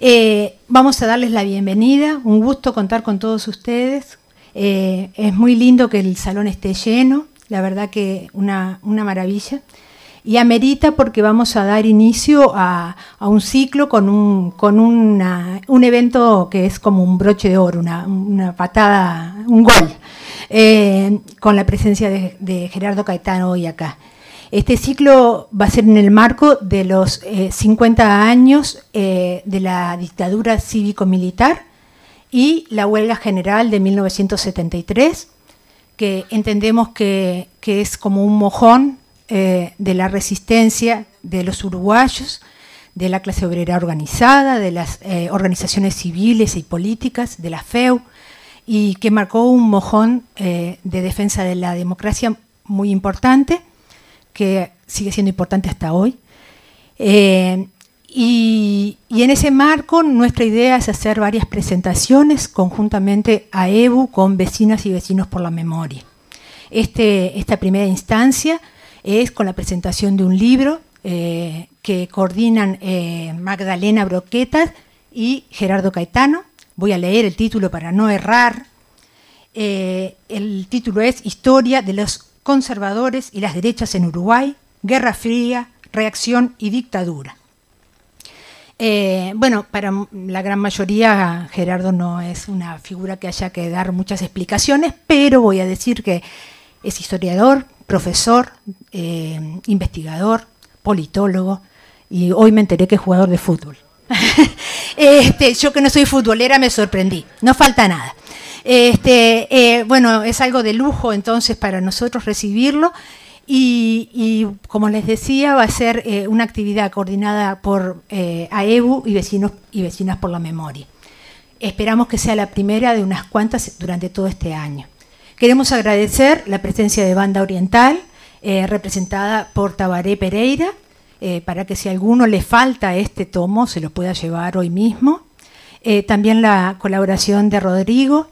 Eh, vamos a darles la bienvenida, un gusto contar con todos ustedes. Eh, es muy lindo que el salón esté lleno, la verdad que una, maravilla. Y amerita porque vamos a dar inicio a, un ciclo con, un, evento que es como un broche de oro, una, patada, un gol, eh, con la presencia de, de Gerardo Caetano hoy acá. Este ciclo va a ser en el marco de los 50 eh, años eh, de la dictadura cívico-militar y la huelga general de 1973, que entendemos que, es como un mojón eh, de la resistencia de los uruguayos, de la clase obrera organizada, de las organizaciones civiles y políticas, de la FEU, y que marcó un mojón de defensa de la democracia muy importante que sigue siendo importante hasta hoy. Eh, y, en ese marco nuestra idea es hacer varias presentaciones conjuntamente a EBU con vecinas y vecinos por la memoria. Este, esta primera instancia es con la presentación de un libro eh, que coordinan eh, Magdalena Broquetas y Gerardo Caetano. Voy a leer el título para no errar. el título es Historia de los conservadores y las derechas en Uruguay, Guerra Fría, Reacción y Dictadura. Eh, bueno, para la gran mayoría Gerardo no es una figura que haya que dar muchas explicaciones, pero voy a decir que es historiador, profesor, eh, investigador, politólogo, y hoy me enteré que es jugador de fútbol. este, yo que no soy futbolera me sorprendí, no falta nada. Este, eh, bueno, es algo de lujo entonces para nosotros recibirlo y, como les decía, va a ser eh, una actividad coordinada por eh, AEBU y vecinos y vecinas por la memoria. Esperamos que sea la primera de unas cuantas durante todo este año. Queremos agradecer la presencia de Banda Oriental, representada por Tabaré Pereira, para que si alguno le falta este tomo, se lo pueda llevar hoy mismo. también la colaboración de Rodrigo,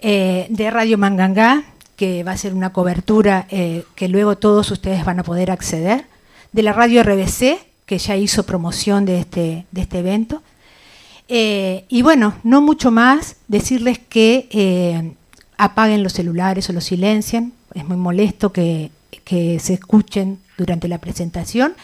eh, de Radio Mangangá, que va a ser una cobertura eh, que luego todos ustedes van a poder acceder, de la Radio RBC, que ya hizo promoción de este, de este evento. Eh, y bueno, no mucho más, decirles que apaguen los celulares o los silencien, es muy molesto que, que se escuchen durante la presentación.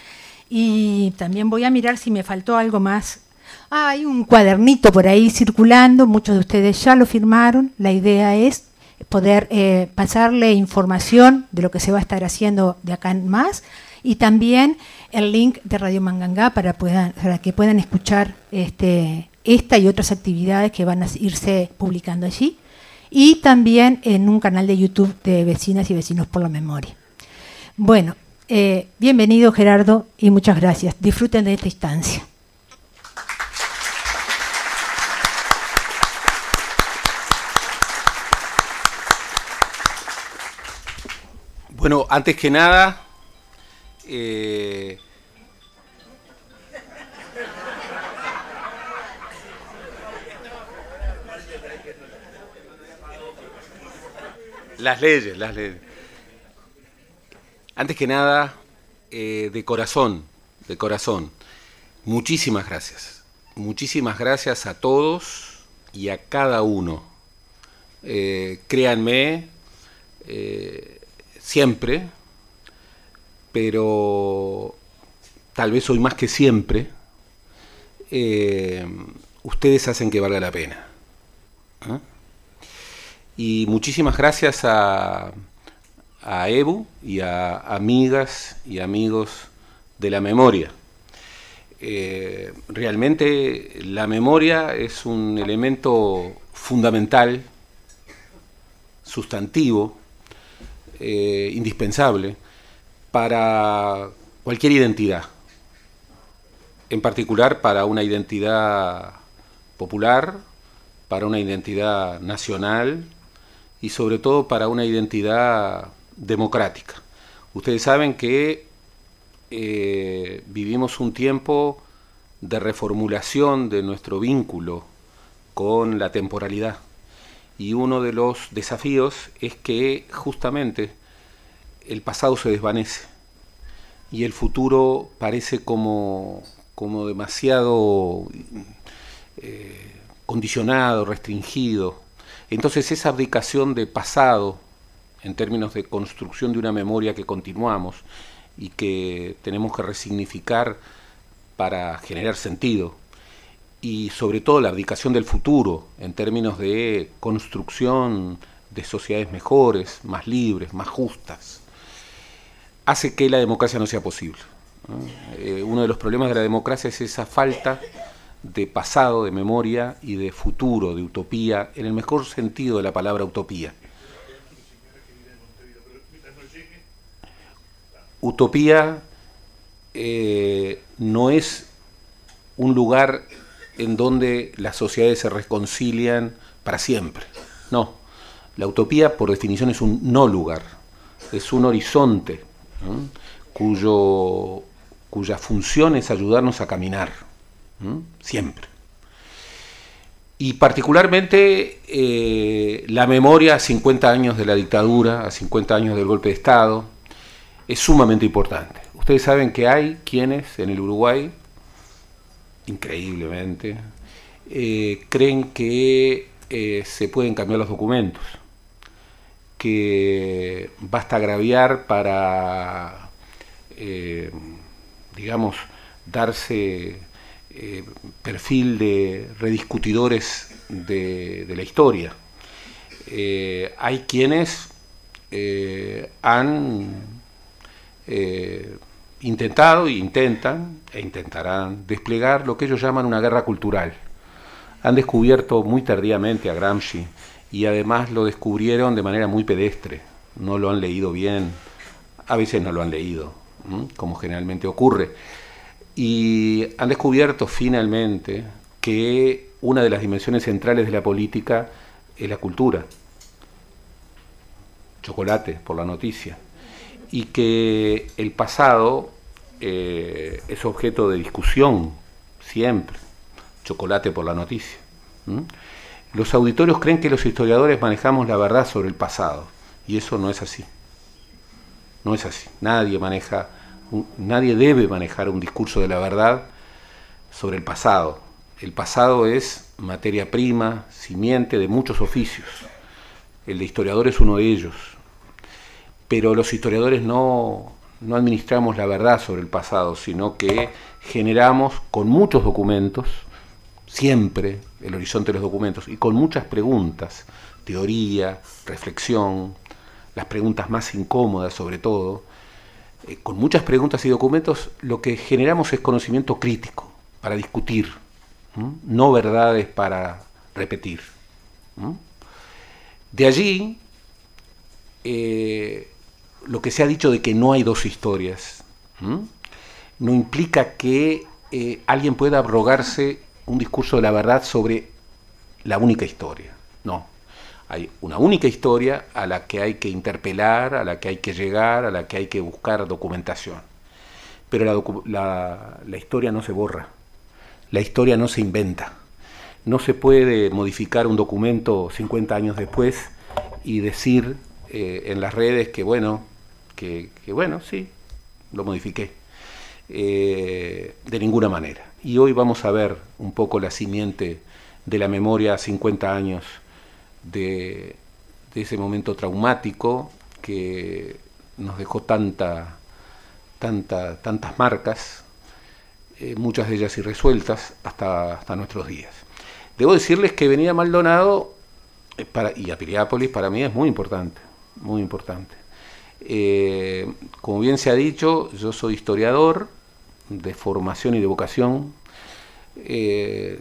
Y también voy a mirar si me faltó algo más hay un cuadernito por ahí circulando, muchos de ustedes ya lo firmaron. La idea es poder eh, pasarle información de lo que se va a estar haciendo de acá en más y también el link de Radio Mangangá para, que puedan escuchar este, esta y otras actividades que van a irse publicando allí y también en un canal de YouTube de Vecinas y Vecinos por la Memoria. Bueno, eh, bienvenido Gerardo y muchas gracias. Disfruten de esta instancia. Bueno, antes que nada, eh, las leyes, las leyes. Antes que nada, eh, de corazón, de corazón, muchísimas gracias. Muchísimas gracias a todos y a cada uno. Eh, créanme, siempre, pero tal vez hoy más que siempre, eh, ustedes hacen que valga la pena. ¿ah? Y muchísimas gracias a, a Ebu y a amigas y amigos de la memoria. Eh, realmente la memoria es un elemento fundamental, sustantivo, eh, indispensable para cualquier identidad, en particular para una identidad popular, para una identidad nacional y sobre todo para una identidad democrática. Ustedes saben que eh, vivimos un tiempo de reformulación de nuestro vínculo con la temporalidad y uno de los desafíos es que justamente el pasado se desvanece y el futuro parece como, como demasiado condicionado, restringido. Entonces esa abdicación de pasado, en términos de construcción de una memoria que continuamos y que tenemos que resignificar para generar sentido, y sobre todo la abdicación del futuro, en términos de construcción de sociedades mejores, más libres, más justas, hace que la democracia no sea posible. Eh, uno de los problemas de la democracia es esa falta de pasado, de memoria y de futuro, de utopía, en el mejor sentido de la palabra utopía. Utopía eh, no es un lugar en donde las sociedades se reconcilian para siempre. No, la utopía por definición es un no lugar, es un horizonte cuyo, cuya función es ayudarnos a caminar siempre. Y particularmente eh, la memoria a 50 años de la dictadura, a 50 años del golpe de Estado, es sumamente importante. Ustedes saben que hay quienes en el Uruguay, increíblemente, eh, creen que eh, se pueden cambiar los documentos, que basta agraviar para, digamos, darse eh, perfil de rediscutidores de, la historia. Eh, hay quienes eh, han intentado intentan e intentarán desplegar lo que ellos llaman una guerra cultural. Han descubierto muy tardíamente a Gramsci y además lo descubrieron de manera muy pedestre. No lo han leído bien, a veces no lo han leído, como generalmente ocurre y han descubierto finalmente que una de las dimensiones centrales de la política es la cultura. Chocolate por la noticia. Y que el pasado eh, es objeto de discusión siempre. Chocolate por la noticia. Los auditorios creen que los historiadores manejamos la verdad sobre el pasado. Y eso no es así. No es así. Nadie maneja nadie debe manejar un discurso de la verdad sobre el pasado. El pasado es materia prima, simiente de muchos oficios. El de historiador es uno de ellos. Pero los historiadores no, no administramos la verdad sobre el pasado, sino que generamos con muchos documentos, siempre el horizonte de los documentos, y con muchas preguntas, teoría, reflexión, las preguntas más incómodas sobre todo, eh, con muchas preguntas y documentos, lo que generamos es conocimiento crítico para discutir, no verdades para repetir. De allí, eh, lo que se ha dicho de que no hay dos historias, no implica que eh, alguien pueda abrogarse un discurso de la verdad sobre la única historia. No, hay una única historia a la que hay que interpelar, a la que hay que llegar, a la que hay que buscar documentación. Pero la, historia no se borra, la historia no se inventa. No se puede modificar un documento 50 años después y decir eh, en las redes que bueno, que, bueno, sí, lo modifiqué. Eh, de ninguna manera. Y hoy vamos a ver un poco la simiente de la memoria 50 años de, ese momento traumático que nos dejó tanta, tanta, tantas marcas, eh, muchas de ellas irresueltas, hasta, hasta nuestros días. Debo decirles que venir a Maldonado eh, y a Piriápolis para mí es muy importante, muy importante. Eh, como bien se ha dicho, yo soy historiador de formación y de vocación,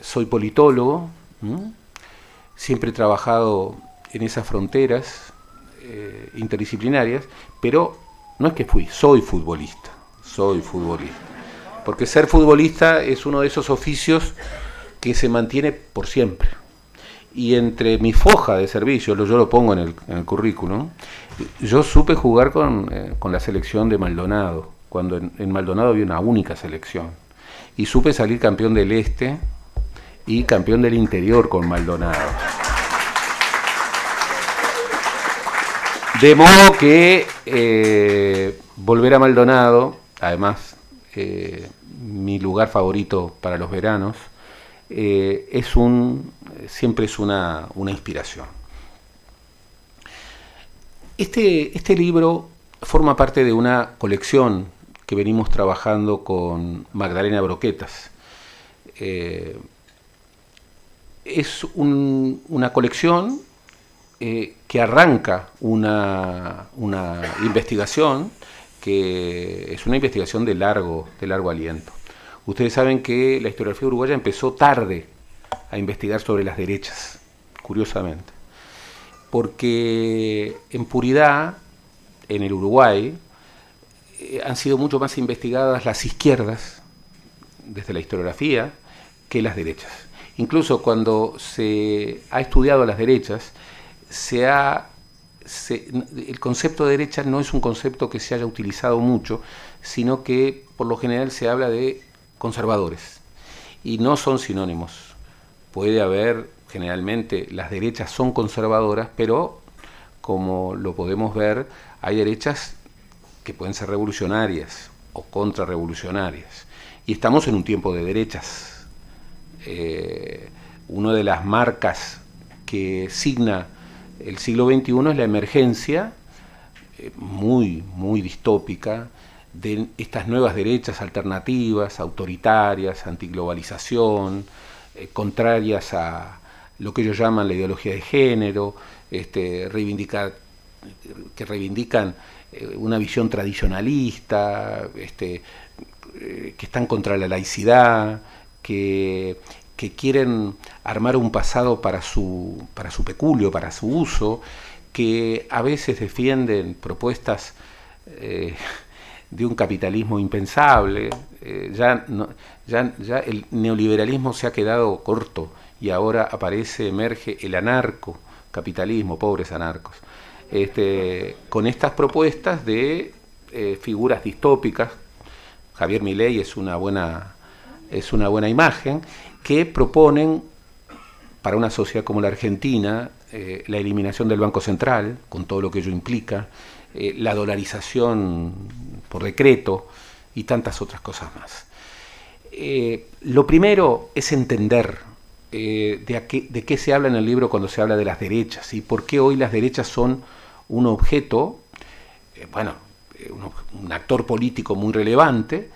soy politólogo, siempre he trabajado en esas fronteras eh, interdisciplinarias, pero no es que fui, soy futbolista, soy futbolista. Porque ser futbolista es uno de esos oficios que se mantiene por siempre. Y entre mi foja de servicio, yo lo pongo en el, currículum, yo supe jugar eh, con, la selección de Maldonado, cuando en, en Maldonado había una única selección. Y supe salir campeón del Este y campeón del interior con Maldonado. De modo que eh, volver a Maldonado, además eh, mi lugar favorito para los veranos, es un siempre es una, inspiración. Este, este libro forma parte de una colección que venimos trabajando con Magdalena Broquetas. Eh, es una colección eh, que arranca una, investigación que es una investigación de largo, de largo aliento. Ustedes saben que la historiografía uruguaya empezó tarde a investigar sobre las derechas, curiosamente, porque en puridad, en el Uruguay, eh, han sido mucho más investigadas las izquierdas, desde la historiografía, que las derechas. Incluso cuando se ha estudiado las derechas, se ha, el concepto de derecha no es un concepto que se haya utilizado mucho, sino que por lo general se habla de conservadores. Y no son sinónimos. Puede haber, generalmente, las derechas son conservadoras, pero como lo podemos ver, hay derechas que pueden ser revolucionarias o contrarrevolucionarias. Y estamos en un tiempo de derechas eh, una de las marcas que signa el siglo XXI es la emergencia eh, muy, muy distópica de estas nuevas derechas alternativas, autoritarias, antiglobalización, eh, contrarias a lo que ellos llaman la ideología de género, este, que reivindican una visión tradicionalista, este, que están contra la laicidad, que, quieren armar un pasado para su, para su peculio, para su uso, que a veces defienden propuestas eh, de un capitalismo impensable. Eh, ya, ya, ya el neoliberalismo se ha quedado corto y ahora aparece, emerge el anarco capitalismo, pobres anarcos, este, con estas propuestas de eh, figuras distópicas. Javier Milei es una buena es una buena imagen, que proponen para una sociedad como la Argentina eh, la eliminación del Banco Central, con todo lo que ello implica, la dolarización por decreto y tantas otras cosas más. Eh, lo primero es entender de, qué, de, qué, se habla en el libro cuando se habla de las derechas y por qué hoy las derechas son un objeto, bueno, un actor político muy relevante,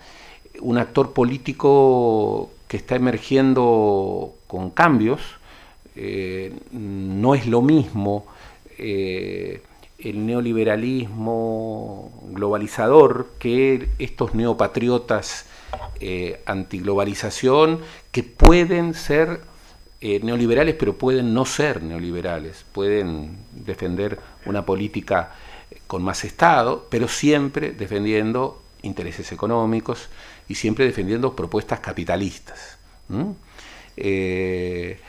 un actor político que está emergiendo con cambios. Eh, no es lo mismo eh, el neoliberalismo globalizador que estos neopatriotas eh, antiglobalización que pueden ser neoliberales pero pueden no ser neoliberales, pueden defender una política con más Estado, pero siempre defendiendo intereses económicos y siempre defendiendo propuestas capitalistas. Eh,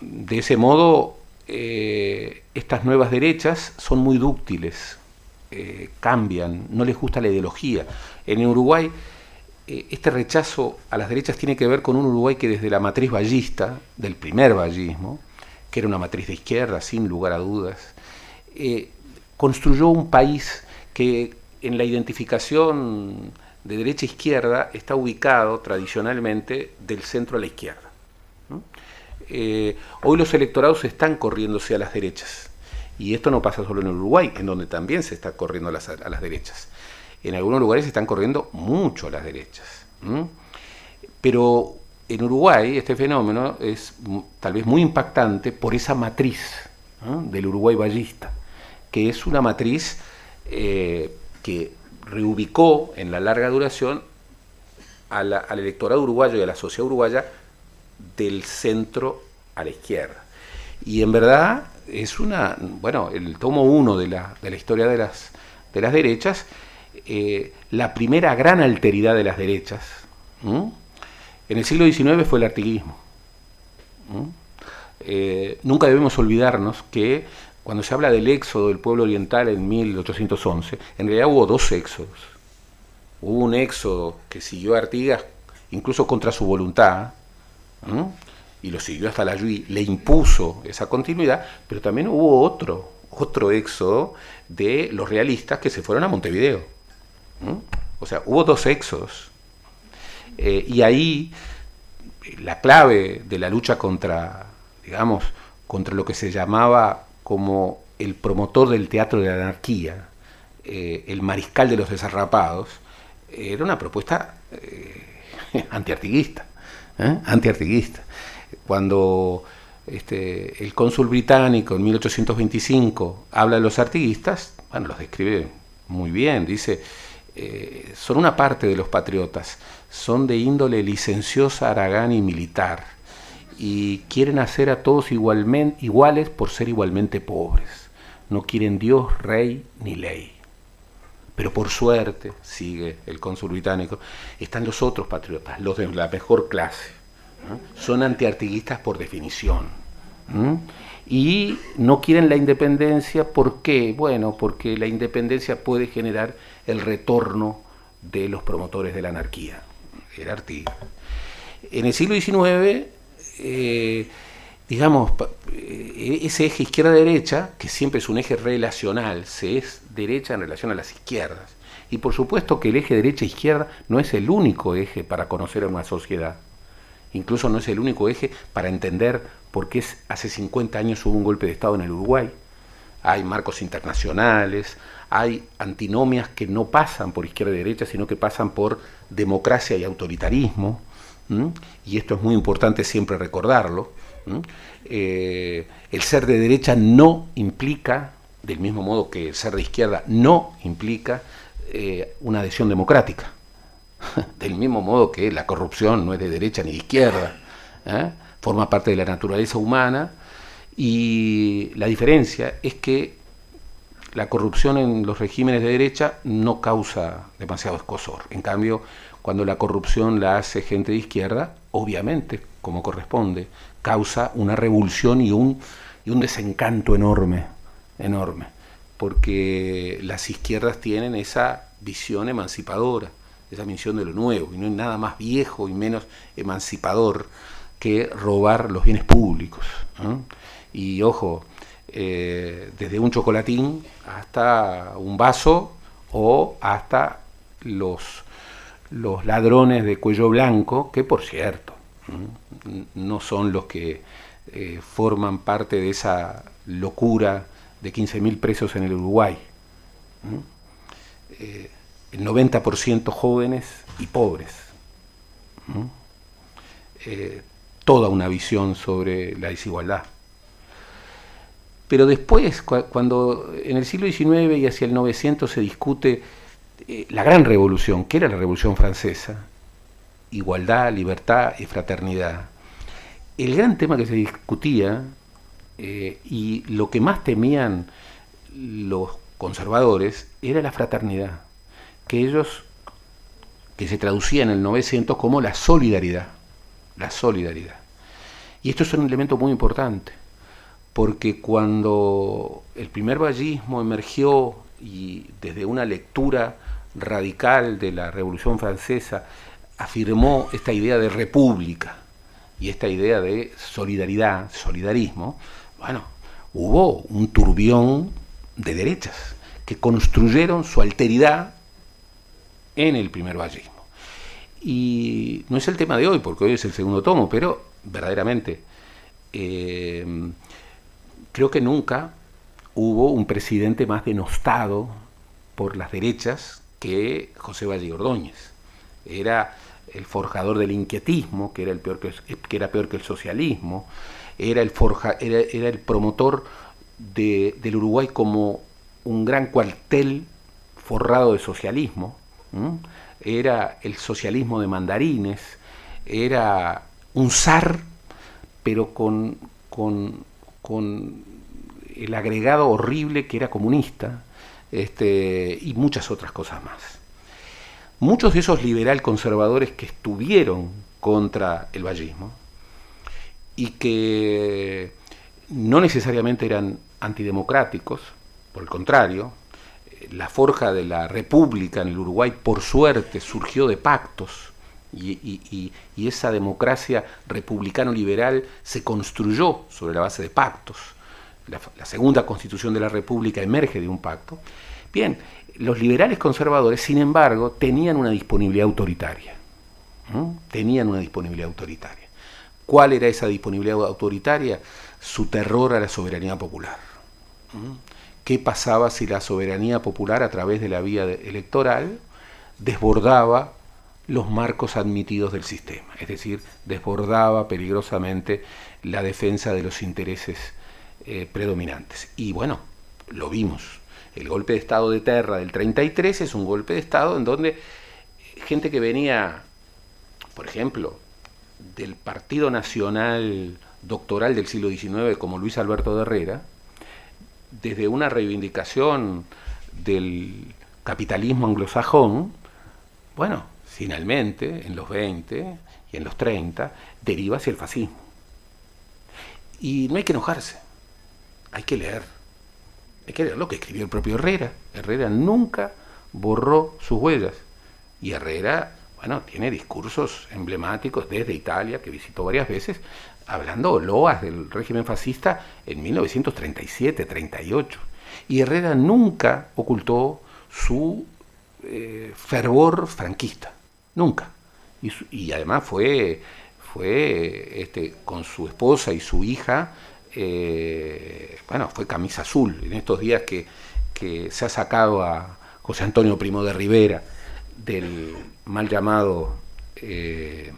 de ese modo, eh, estas nuevas derechas son muy dúctiles, eh, cambian, no les gusta la ideología. En Uruguay, este rechazo a las derechas tiene que ver con un Uruguay que desde la matriz ballista, del primer ballismo, que era una matriz de izquierda, sin lugar a dudas, construyó un país que en la identificación de derecha a izquierda está ubicado tradicionalmente del centro a la izquierda. Eh, hoy los electorados están corriéndose a las derechas. Y esto no pasa solo en Uruguay, en donde también se está corriendo a las, derechas. En algunos lugares se están corriendo mucho a las derechas. Pero en Uruguay este fenómeno es tal vez muy impactante por esa matriz del Uruguay ballista, que es una matriz eh, que reubicó en la larga duración al electorado uruguayo y a la sociedad uruguaya del centro a la izquierda. Y en verdad es una, bueno, el tomo uno de la, de la historia de las, de las derechas, eh, la primera gran alteridad de las derechas, en el siglo XIX fue el artiguismo. Eh, nunca debemos olvidarnos que cuando se habla del éxodo del pueblo oriental en 1811, en realidad hubo dos éxodos. Hubo un éxodo que siguió a Artigas incluso contra su voluntad, y lo siguió hasta la Yui, le impuso esa continuidad, pero también hubo otro, otro éxodo de los realistas que se fueron a Montevideo. O sea, hubo dos éxodos. Eh, y ahí la clave de la lucha contra digamos, contra lo que se llamaba como el promotor del teatro de la anarquía, eh, el mariscal de los desarrapados, era una propuesta eh, antiartiguista, ¿eh? antiartiguista. Cuando este, el cónsul británico en 1825 habla de los artiguistas, bueno, los describe muy bien, dice, eh, son una parte de los patriotas, son de índole licenciosa, aragán y militar, y quieren hacer a todos igualmente, iguales por ser igualmente pobres. No quieren Dios, rey ni ley. Pero por suerte, sigue el cónsul británico, están los otros patriotas, los de la mejor clase. Son antiartiguistas por definición. Y no quieren la independencia, ¿por qué? Bueno, porque la independencia puede generar el retorno de los promotores de la anarquía, era Artigas. En el siglo XIX, digamos, eh, ese eje izquierda-derecha, que siempre es un eje relacional, se es derecha en relación a las izquierdas. Y por supuesto que el eje derecha-izquierda no es el único eje para conocer a una sociedad. Incluso no es el único eje para entender por qué hace 50 años hubo un golpe de Estado en el Uruguay. Hay marcos internacionales, hay antinomias que no pasan por izquierda y derecha, sino que pasan por democracia y autoritarismo. Y esto es muy importante siempre recordarlo. Eh, el ser de derecha no implica, del mismo modo que el ser de izquierda no implica eh, una adhesión democrática. del mismo modo que la corrupción no es de derecha ni de izquierda, ¿eh? forma parte de la naturaleza humana y la diferencia es que la corrupción en los regímenes de derecha no causa demasiado escosor. En cambio, cuando la corrupción la hace gente de izquierda, obviamente, como corresponde, causa una revolución y un, y un desencanto enorme, enorme, porque las izquierdas tienen esa visión emancipadora esa misión de lo nuevo, y no hay nada más viejo y menos emancipador que robar los bienes públicos. Y ojo, eh, desde un chocolatín hasta un vaso o hasta los, los ladrones de cuello blanco, que por cierto, no son los que eh, forman parte de esa locura de 15.000 presos en el Uruguay el 90% jóvenes y pobres. Eh, toda una visión sobre la desigualdad. Pero después, cuando en el siglo XIX y hacia el 900 se discute eh, la gran revolución, que era la revolución francesa, igualdad, libertad y fraternidad, el gran tema que se discutía eh, y lo que más temían los conservadores era la fraternidad que ellos, que se traducía en el 900 como la solidaridad, la solidaridad. Y esto es un elemento muy importante, porque cuando el primer vallismo emergió y desde una lectura radical de la Revolución Francesa afirmó esta idea de república y esta idea de solidaridad, solidarismo, bueno, hubo un turbión de derechas que construyeron su alteridad en el primer vallismo. Y no es el tema de hoy, porque hoy es el segundo tomo, pero verdaderamente eh, creo que nunca hubo un presidente más denostado por las derechas que José Valle Ordóñez. Era el forjador del inquietismo, que era, el peor que, era peor que el socialismo, era el, forja, era, el promotor del Uruguay como un gran cuartel forrado de socialismo, era el socialismo de mandarines, era un zar, pero con, con, el agregado horrible que era comunista, este, y muchas otras cosas más. Muchos de esos liberal conservadores que estuvieron contra el vallismo y que no necesariamente eran antidemocráticos, por el contrario, la forja de la república en el Uruguay, por suerte, surgió de pactos y, esa democracia republicano-liberal se construyó sobre la base de pactos. La, segunda constitución de la república emerge de un pacto. Bien, los liberales conservadores, sin embargo, tenían una disponibilidad autoritaria. Tenían una disponibilidad autoritaria. ¿Cuál era esa disponibilidad autoritaria? Su terror a la soberanía popular. ¿Qué pasaba si la soberanía popular a través de la vía electoral desbordaba los marcos admitidos del sistema? Es decir, desbordaba peligrosamente la defensa de los intereses eh, predominantes. Y bueno, lo vimos. El golpe de Estado de Terra del 33 es un golpe de Estado en donde gente que venía, por ejemplo, del Partido Nacional Doctoral del siglo XIX, como Luis Alberto de Herrera, desde una reivindicación del capitalismo anglosajón, bueno, finalmente, en los 20 y en los 30, deriva hacia el fascismo. Y no hay que enojarse, hay que leer. Hay que leer lo que escribió el propio Herrera. Herrera nunca borró sus huellas. Y Herrera, bueno, tiene discursos emblemáticos desde Italia, que visitó varias veces, hablando loas del régimen fascista en 1937, 38. Y Herrera nunca ocultó su eh, fervor franquista, nunca. Y, además fue, fue este, con su esposa y su hija, eh, bueno, fue camisa azul en estos días que, se ha sacado a José Antonio Primo de Rivera del mal llamado eh,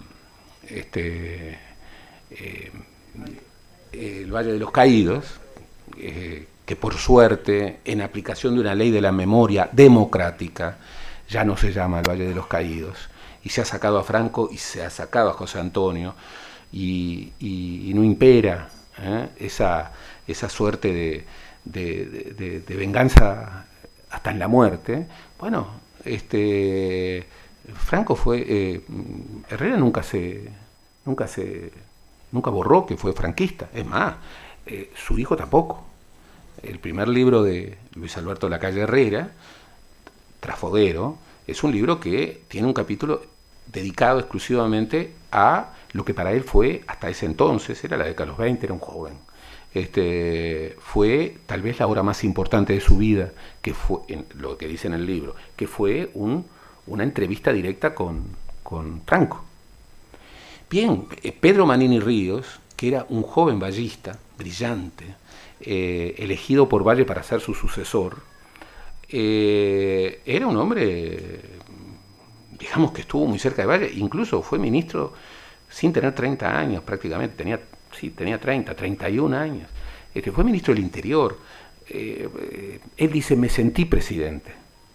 este, eh, el Valle de los Caídos, que por suerte, en aplicación de una ley de la memoria democrática, ya no se llama el Valle de los Caídos, y se ha sacado a Franco y se ha sacado a José Antonio, y, no impera esa, esa suerte de, de venganza hasta en la muerte. Bueno, este Franco fue eh, Herrera nunca se nunca se nunca borró que fue franquista. Es más eh, su hijo tampoco. El primer libro de Luis Alberto de la Calle Herrera Trafodero es un libro que tiene un capítulo dedicado exclusivamente a lo que para él fue hasta ese entonces era la década de los 20 era un joven este, fue tal vez la obra más importante de su vida, que fue lo que dice en el libro, que fue un, una entrevista directa con, con Franco. Bien, eh, Pedro Manini Ríos, que era un joven ballista, brillante, eh, elegido por Valle para ser su sucesor, eh, era un hombre, digamos que estuvo muy cerca de Valle, incluso fue ministro sin tener 30 años prácticamente, tenía sí, tenía 30, 31 años, este, fue ministro del Interior. Eh, él dice, me sentí presidente.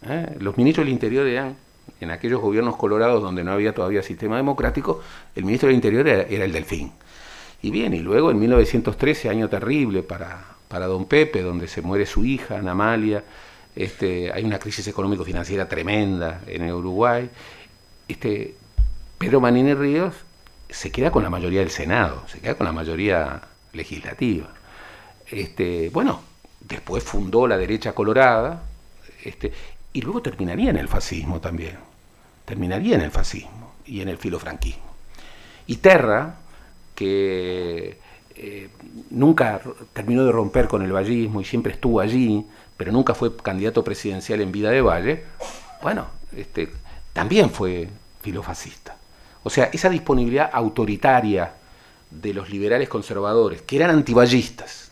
¿eh? Los ministros del Interior eran, en aquellos gobiernos colorados donde no había todavía sistema democrático, el ministro del Interior era, el Delfín. Y bien, y luego en 1913, año terrible para, para don Pepe, donde se muere su hija, Ana Amalia, este, hay una crisis económico-financiera tremenda en Uruguay. Este, Pedro Manini Ríos se queda con la mayoría del Senado, se queda con la mayoría legislativa. Este, bueno, después fundó la derecha colorada, este, y luego terminaría en el fascismo también, terminaría en el fascismo y en el filofranquismo. Y Terra, que eh, nunca terminó de romper con el vallismo y siempre estuvo allí, pero nunca fue candidato presidencial en vida de Valle, bueno, este, también fue filofascista. O sea, esa disponibilidad autoritaria de los liberales conservadores, que eran antiballistas,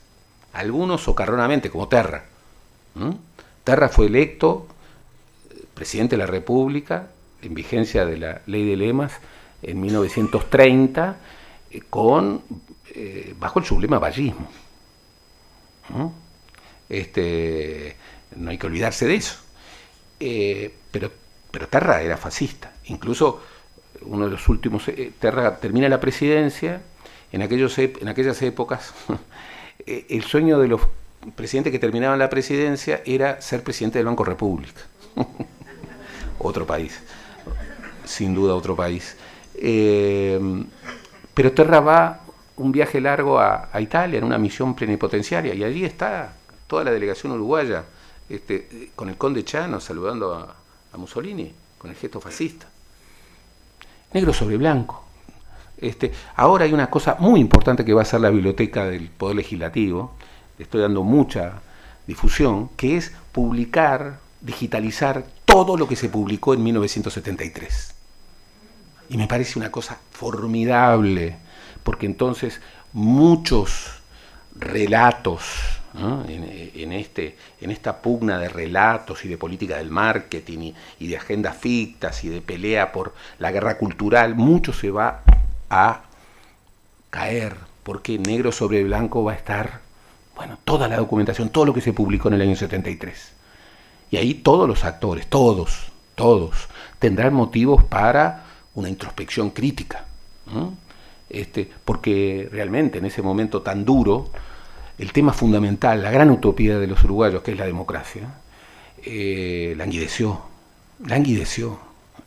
algunos socarronamente, como Terra. Terra fue electo eh, presidente de la República en vigencia de la ley de lemas en 1930 eh, con, eh, bajo el sublema ballismo. Este, no hay que olvidarse de eso. pero, pero Terra era fascista. Incluso uno de los últimos, eh, Terra termina la presidencia, en, aquellos, en aquellas épocas eh, el sueño de los presidentes que terminaban la presidencia era ser presidente del Banco República. otro país, sin duda otro país. Eh, pero Terra va un viaje largo a, Italia en una misión plenipotenciaria y allí está toda la delegación uruguaya este, con el conde Chano saludando a Mussolini con el gesto fascista negro sobre blanco. Este, ahora hay una cosa muy importante que va a ser la biblioteca del Poder Legislativo, le estoy dando mucha difusión, que es publicar, digitalizar todo lo que se publicó en 1973. Y me parece una cosa formidable, porque entonces muchos relatos en, este, en esta pugna de relatos y de política del marketing y, de agendas fictas y de pelea por la guerra cultural, mucho se va a caer, porque negro sobre blanco va a estar, bueno, toda la documentación, todo lo que se publicó en el año 73. Y ahí todos los actores, todos, todos, tendrán motivos para una introspección crítica. Este, porque realmente en ese momento tan duro, el tema fundamental, la gran utopía de los uruguayos, que es la democracia, eh, languideció, languideció.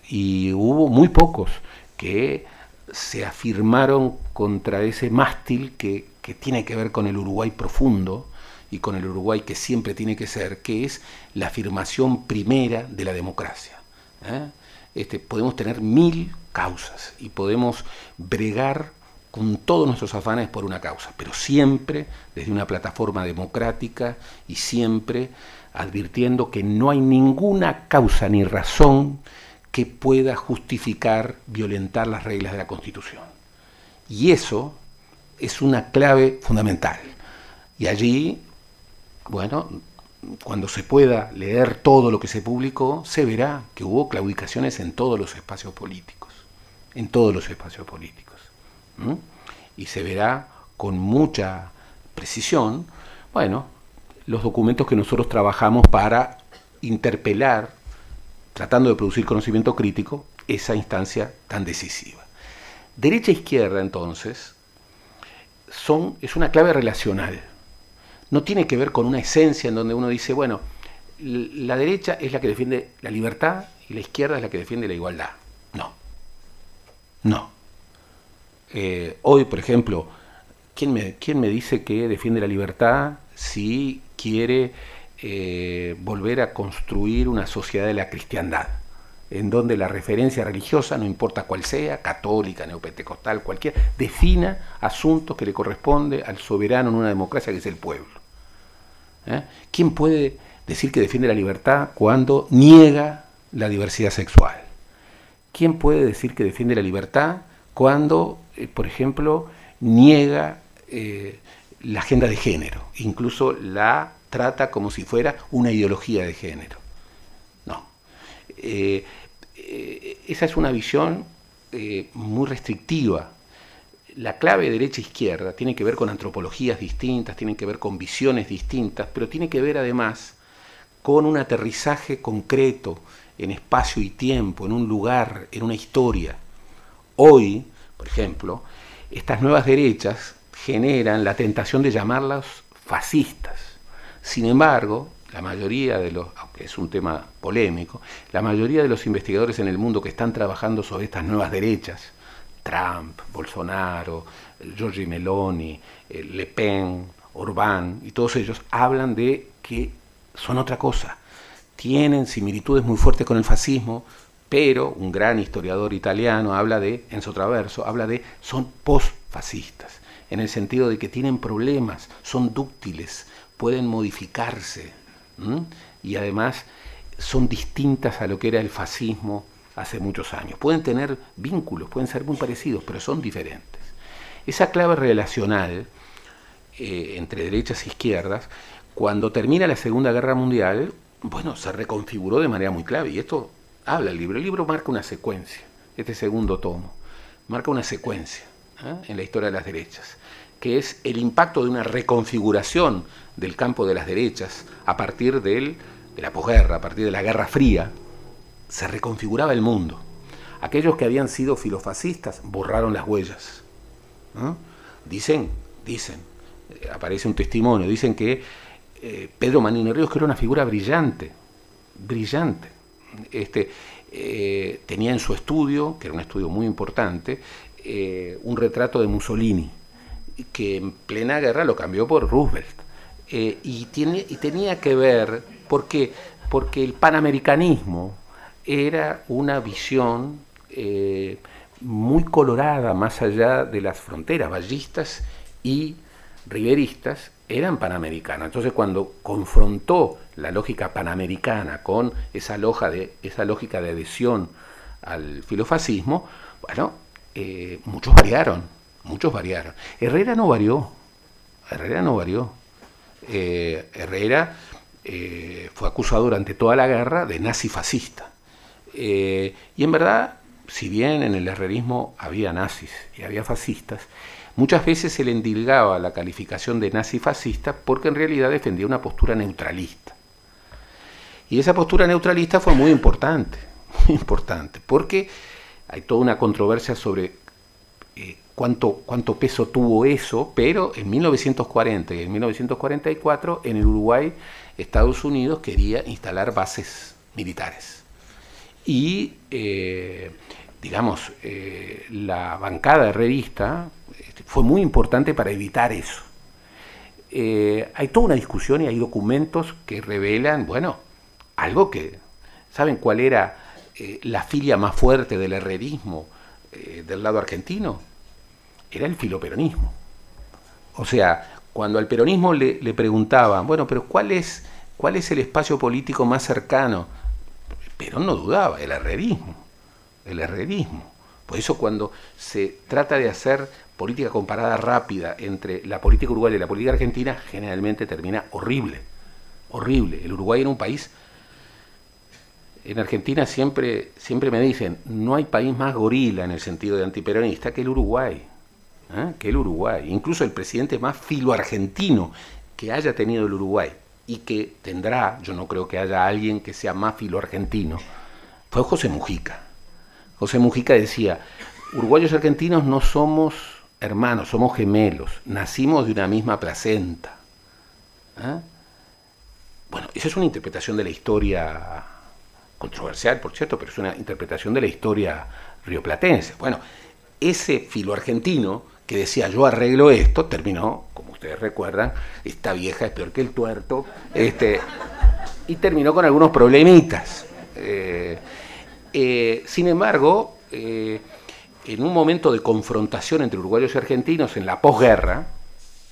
Y hubo muy pocos que se afirmaron contra ese mástil que, tiene que ver con el Uruguay profundo y con el Uruguay que siempre tiene que ser, que es la afirmación primera de la democracia. ¿eh? Este, podemos tener mil causas y podemos bregar con todos nuestros afanes por una causa, pero siempre desde una plataforma democrática y siempre advirtiendo que no hay ninguna causa ni razón que pueda justificar violentar las reglas de la Constitución. Y eso es una clave fundamental. Y allí, bueno, cuando se pueda leer todo lo que se publicó, se verá que hubo claudicaciones en todos los espacios políticos, en todos los espacios políticos. Y se verá con mucha precisión, bueno, los documentos que nosotros trabajamos para interpelar, tratando de producir conocimiento crítico, esa instancia tan decisiva. Derecha e izquierda, entonces, son, es una clave relacional. No tiene que ver con una esencia en donde uno dice, bueno, la derecha es la que defiende la libertad y la izquierda es la que defiende la igualdad. No. No. Eh, hoy, por ejemplo, ¿quién me, ¿quién me dice que defiende la libertad si quiere eh, volver a construir una sociedad de la cristiandad? en donde la referencia religiosa, no importa cuál sea, católica, neopentecostal, cualquier, defina asuntos que le corresponde al soberano en una democracia que es el pueblo. ¿Eh? ¿Quién puede decir que defiende la libertad cuando niega la diversidad sexual? ¿Quién puede decir que defiende la libertad cuando, eh, por ejemplo, niega eh, la agenda de género, incluso la trata como si fuera una ideología de género. No. Eh, esa es una visión muy restrictiva. La clave derecha-izquierda tiene que ver con antropologías distintas, tiene que ver con visiones distintas, pero tiene que ver además con un aterrizaje concreto en espacio y tiempo, en un lugar, en una historia. Hoy, por ejemplo, estas nuevas derechas generan la tentación de llamarlas fascistas. Sin embargo, la mayoría de los, aunque es un tema polémico, la mayoría de los investigadores en el mundo que están trabajando sobre estas nuevas derechas, Trump, Bolsonaro, Giorgi Meloni, eh, Le Pen, Orbán y todos ellos hablan de que son otra cosa. Tienen similitudes muy fuertes con el fascismo, pero un gran historiador italiano habla de, en su traverso, habla de son postfascistas, en el sentido de que tienen problemas, son dúctiles, pueden modificarse y además son distintas a lo que era el fascismo hace muchos años. Pueden tener vínculos, pueden ser muy parecidos, pero son diferentes. Esa clave relacional eh, entre derechas e izquierdas, cuando termina la Segunda Guerra Mundial, bueno, se reconfiguró de manera muy clave. Y esto habla el libro. El libro marca una secuencia, este segundo tomo, marca una secuencia ¿eh? en la historia de las derechas, que es el impacto de una reconfiguración del campo de las derechas a partir de la posguerra, a partir de la Guerra Fría, se reconfiguraba el mundo. Aquellos que habían sido filofascistas borraron las huellas. Dicen, dicen, eh, aparece un testimonio, dicen que eh, Pedro Manini Ríos, que era una figura brillante, brillante, este, eh, tenía en su estudio, que era un estudio muy importante, eh, un retrato de Mussolini, que en plena guerra lo cambió por Roosevelt. Eh, y, tiene, y tenía que ver, porque, porque el panamericanismo era una visión muy colorada más allá de las fronteras ballistas y riveristas, eran panamericanas. Entonces cuando confrontó la lógica panamericana con esa, de, esa lógica de adhesión al filofascismo, bueno, eh, muchos variaron, muchos variaron. Herrera no varió, Herrera no varió. Eh, Herrera eh, fue acusado durante toda la guerra de nazi fascista. y en verdad, si bien en el herrerismo había nazis y había fascistas, muchas veces se le endilgaba la calificación de nazi fascista porque en realidad defendía una postura neutralista. Y esa postura neutralista fue muy importante, muy importante, porque hay toda una controversia sobre eh, cuánto, cuánto peso tuvo eso, pero en 1940 y en 1944 en el Uruguay Estados Unidos quería instalar bases militares. Y, eh, digamos, eh, la bancada herrerista este, fue muy importante para evitar eso. hay toda una discusión y hay documentos que revelan, bueno, algo que, ¿saben cuál era eh, la filia más fuerte del herrerismo eh, del lado argentino? Era el filoperonismo. O sea, cuando al peronismo le, preguntaban, bueno, pero ¿cuál es, ¿cuál es el espacio político más cercano? Perón no dudaba, el herrerismo, el herrerismo. Por eso cuando se trata de hacer política comparada rápida entre la política uruguaya y la política argentina, generalmente termina horrible, horrible. El Uruguay era un país en Argentina siempre, siempre me dicen, no hay país más gorila en el sentido de antiperonista que el Uruguay. ¿eh? Que el Uruguay. Incluso el presidente más filo-argentino que haya tenido el Uruguay y que tendrá, yo no creo que haya alguien que sea más filo-argentino, fue José Mujica. José Mujica decía, uruguayos y argentinos no somos hermanos, somos gemelos, nacimos de una misma placenta. ¿eh? Bueno, esa es una interpretación de la historia controversial, por cierto, pero es una interpretación de la historia rioplatense. Bueno, ese filo argentino que decía yo arreglo esto, terminó, como ustedes recuerdan, esta vieja es peor que el tuerto, este, y terminó con algunos problemitas. Eh, eh, sin embargo, eh, en un momento de confrontación entre uruguayos y argentinos en la posguerra,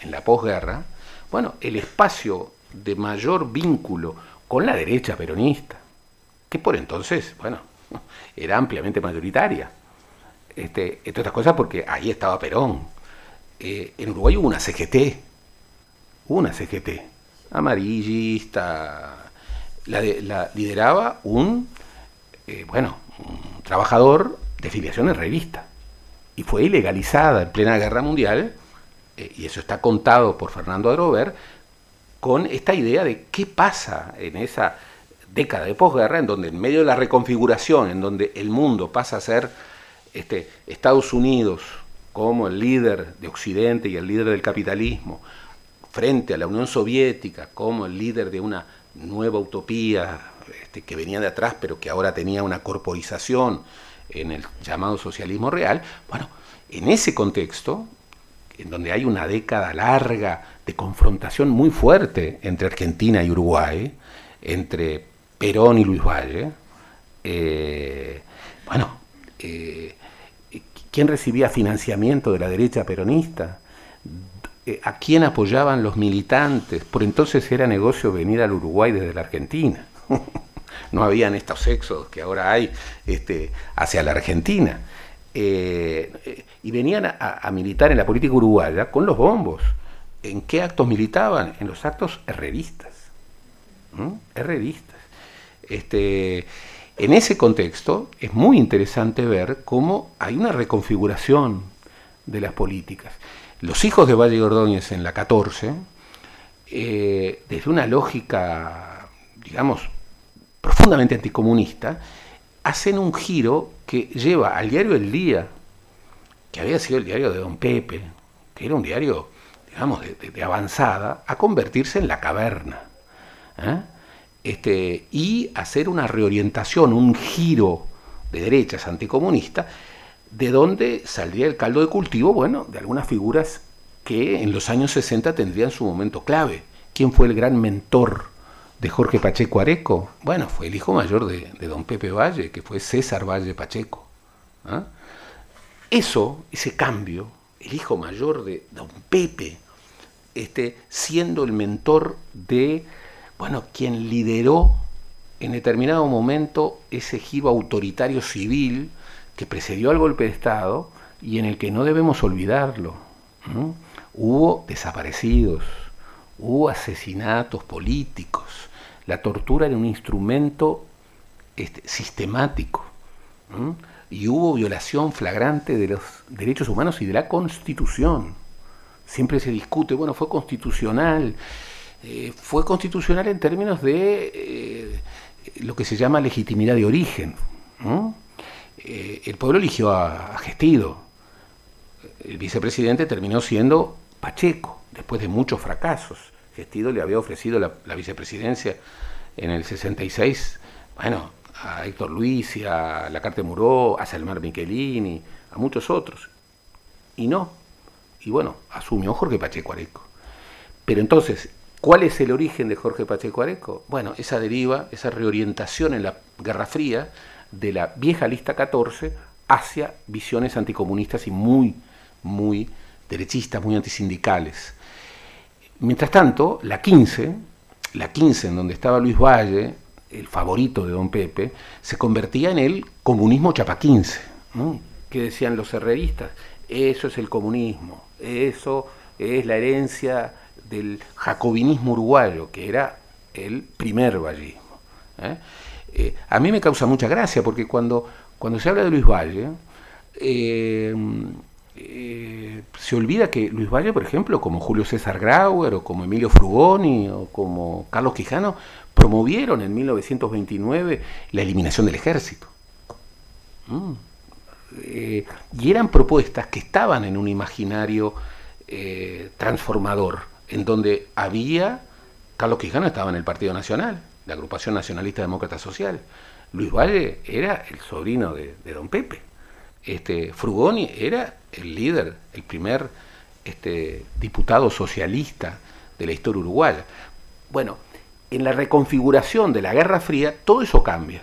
en la posguerra, bueno, el espacio de mayor vínculo con la derecha peronista, que por entonces, bueno, era ampliamente mayoritaria. Este, entre otras cosas porque ahí estaba Perón. Eh, en Uruguay hubo una CGT, una CGT, amarillista, la, lideraba un, eh, bueno, un trabajador de filiación revista. Y fue ilegalizada en plena guerra mundial, eh, y eso está contado por Fernando Adrover, con esta idea de qué pasa en esa década de posguerra, en donde en medio de la reconfiguración, en donde el mundo pasa a ser este, Estados Unidos como el líder de Occidente y el líder del capitalismo, frente a la Unión Soviética como el líder de una nueva utopía este, que venía de atrás, pero que ahora tenía una corporización en el llamado socialismo real, bueno, en ese contexto, en donde hay una década larga de confrontación muy fuerte entre Argentina y Uruguay, entre Perón y Luis Valle, eh, bueno, eh, ¿quién recibía financiamiento de la derecha peronista? Eh, ¿A quién apoyaban los militantes? Por entonces era negocio venir al Uruguay desde la Argentina. no habían estos éxodos que ahora hay este, hacia la Argentina. y venían a, militar en la política uruguaya con los bombos. ¿En qué actos militaban? En los actos herreristas. Herreristas. Este, en ese contexto es muy interesante ver cómo hay una reconfiguración de las políticas. Los hijos de Valle Gordóñez en la 14, eh, desde una lógica, digamos, profundamente anticomunista, hacen un giro que lleva al diario El Día, que había sido el diario de Don Pepe, que era un diario, digamos, de, avanzada, a convertirse en la caverna. ¿eh? Este, y hacer una reorientación, un giro de derechas anticomunista, de donde saldría el caldo de cultivo, bueno, de algunas figuras que en los años 60 tendrían su momento clave. ¿Quién fue el gran mentor de Jorge Pacheco Areco? Bueno, fue el hijo mayor de, don Pepe Valle, que fue César Valle Pacheco. ¿ah? Eso, ese cambio, el hijo mayor de don Pepe, este, siendo el mentor de bueno, quien lideró en determinado momento ese giro autoritario civil que precedió al golpe de Estado y en el que no debemos olvidarlo. Hubo desaparecidos, hubo asesinatos políticos, la tortura era un instrumento este, sistemático y hubo violación flagrante de los derechos humanos y de la Constitución. Siempre se discute, bueno, fue constitucional, eh, fue constitucional en términos de eh, lo que se llama legitimidad de origen. Eh, el pueblo eligió a, Gestido, el vicepresidente terminó siendo Pacheco, después de muchos fracasos. Gestido le había ofrecido la, la vicepresidencia en el 66, bueno, a Héctor Luis, a Lacarte Muró, a Salmar Michelini, a muchos otros. Y no. Y bueno, asumió Jorge Pacheco Areco. Pero entonces, ¿cuál es el origen de Jorge Pacheco Areco? Bueno, esa deriva, esa reorientación en la Guerra Fría de la vieja lista 14 hacia visiones anticomunistas y muy, muy derechistas, muy antisindicales. Mientras tanto, la 15, la 15 en donde estaba Luis Valle, el favorito de don Pepe, se convertía en el comunismo chapaquince, ¿no? que decían los herreristas, eso es el comunismo, eso es la herencia del jacobinismo uruguayo, que era el primer vallismo. ¿eh? Eh, a mí me causa mucha gracia, porque cuando, cuando se habla de Luis Valle, eh, se olvida que Luis Valle, por ejemplo, como Julio César Grauer, o como Emilio Frugoni, o como Carlos Quijano, promovieron en 1929 la eliminación del ejército. Mm. Y eran propuestas que estaban en un imaginario transformador, en donde había, Carlos Quijano estaba en el Partido Nacional, la agrupación nacionalista demócrata social, Luis Valle era el sobrino de, don Pepe, este, Frugoni era el líder, el primer este, diputado socialista de la historia uruguaya. Bueno, en la reconfiguración de la Guerra Fría, todo eso cambia.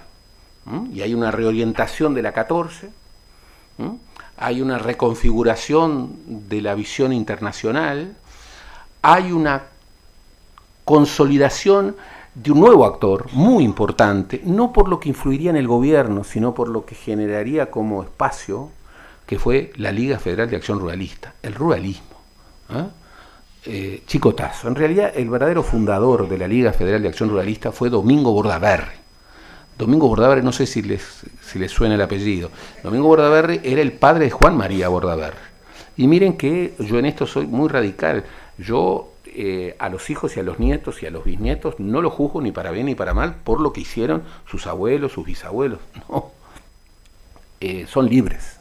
Y hay una reorientación de la 14, hay una reconfiguración de la visión internacional, hay una consolidación de un nuevo actor muy importante, no por lo que influiría en el gobierno, sino por lo que generaría como espacio, que fue la Liga Federal de Acción Ruralista, el ruralismo. ¿eh? eh, chicotazo. En realidad, el verdadero fundador de la Liga Federal de Acción Ruralista fue Domingo Bordaberry. Domingo Bordaberry, no sé si les, si les suena el apellido. Domingo Bordaberry era el padre de Juan María Bordaberry. Y miren que yo en esto soy muy radical. Yo eh, a los hijos y a los nietos y a los bisnietos no lo juzgo ni para bien ni para mal por lo que hicieron sus abuelos, sus bisabuelos. No. Eh, son libres.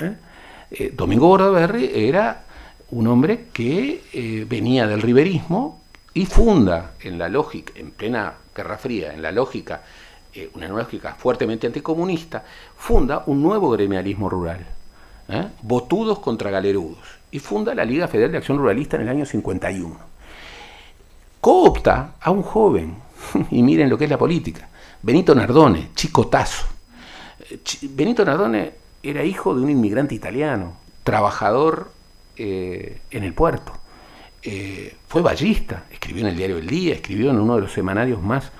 ¿eh? Domingo Bordaberry era un hombre que venía del riverismo y funda en la lógica, en plena Guerra Fría, en la lógica, una lógica fuertemente anticomunista, funda un nuevo gremialismo rural, botudos contra galerudos, y funda la Liga Federal de Acción Ruralista en el año 51. Coopta a un joven, y miren lo que es la política, Benito Nardone, chicotazo. Benito Nardone era hijo de un inmigrante italiano, trabajador eh, en el puerto. Eh, fue ballista, escribió en el diario El Día, escribió en uno de los semanarios más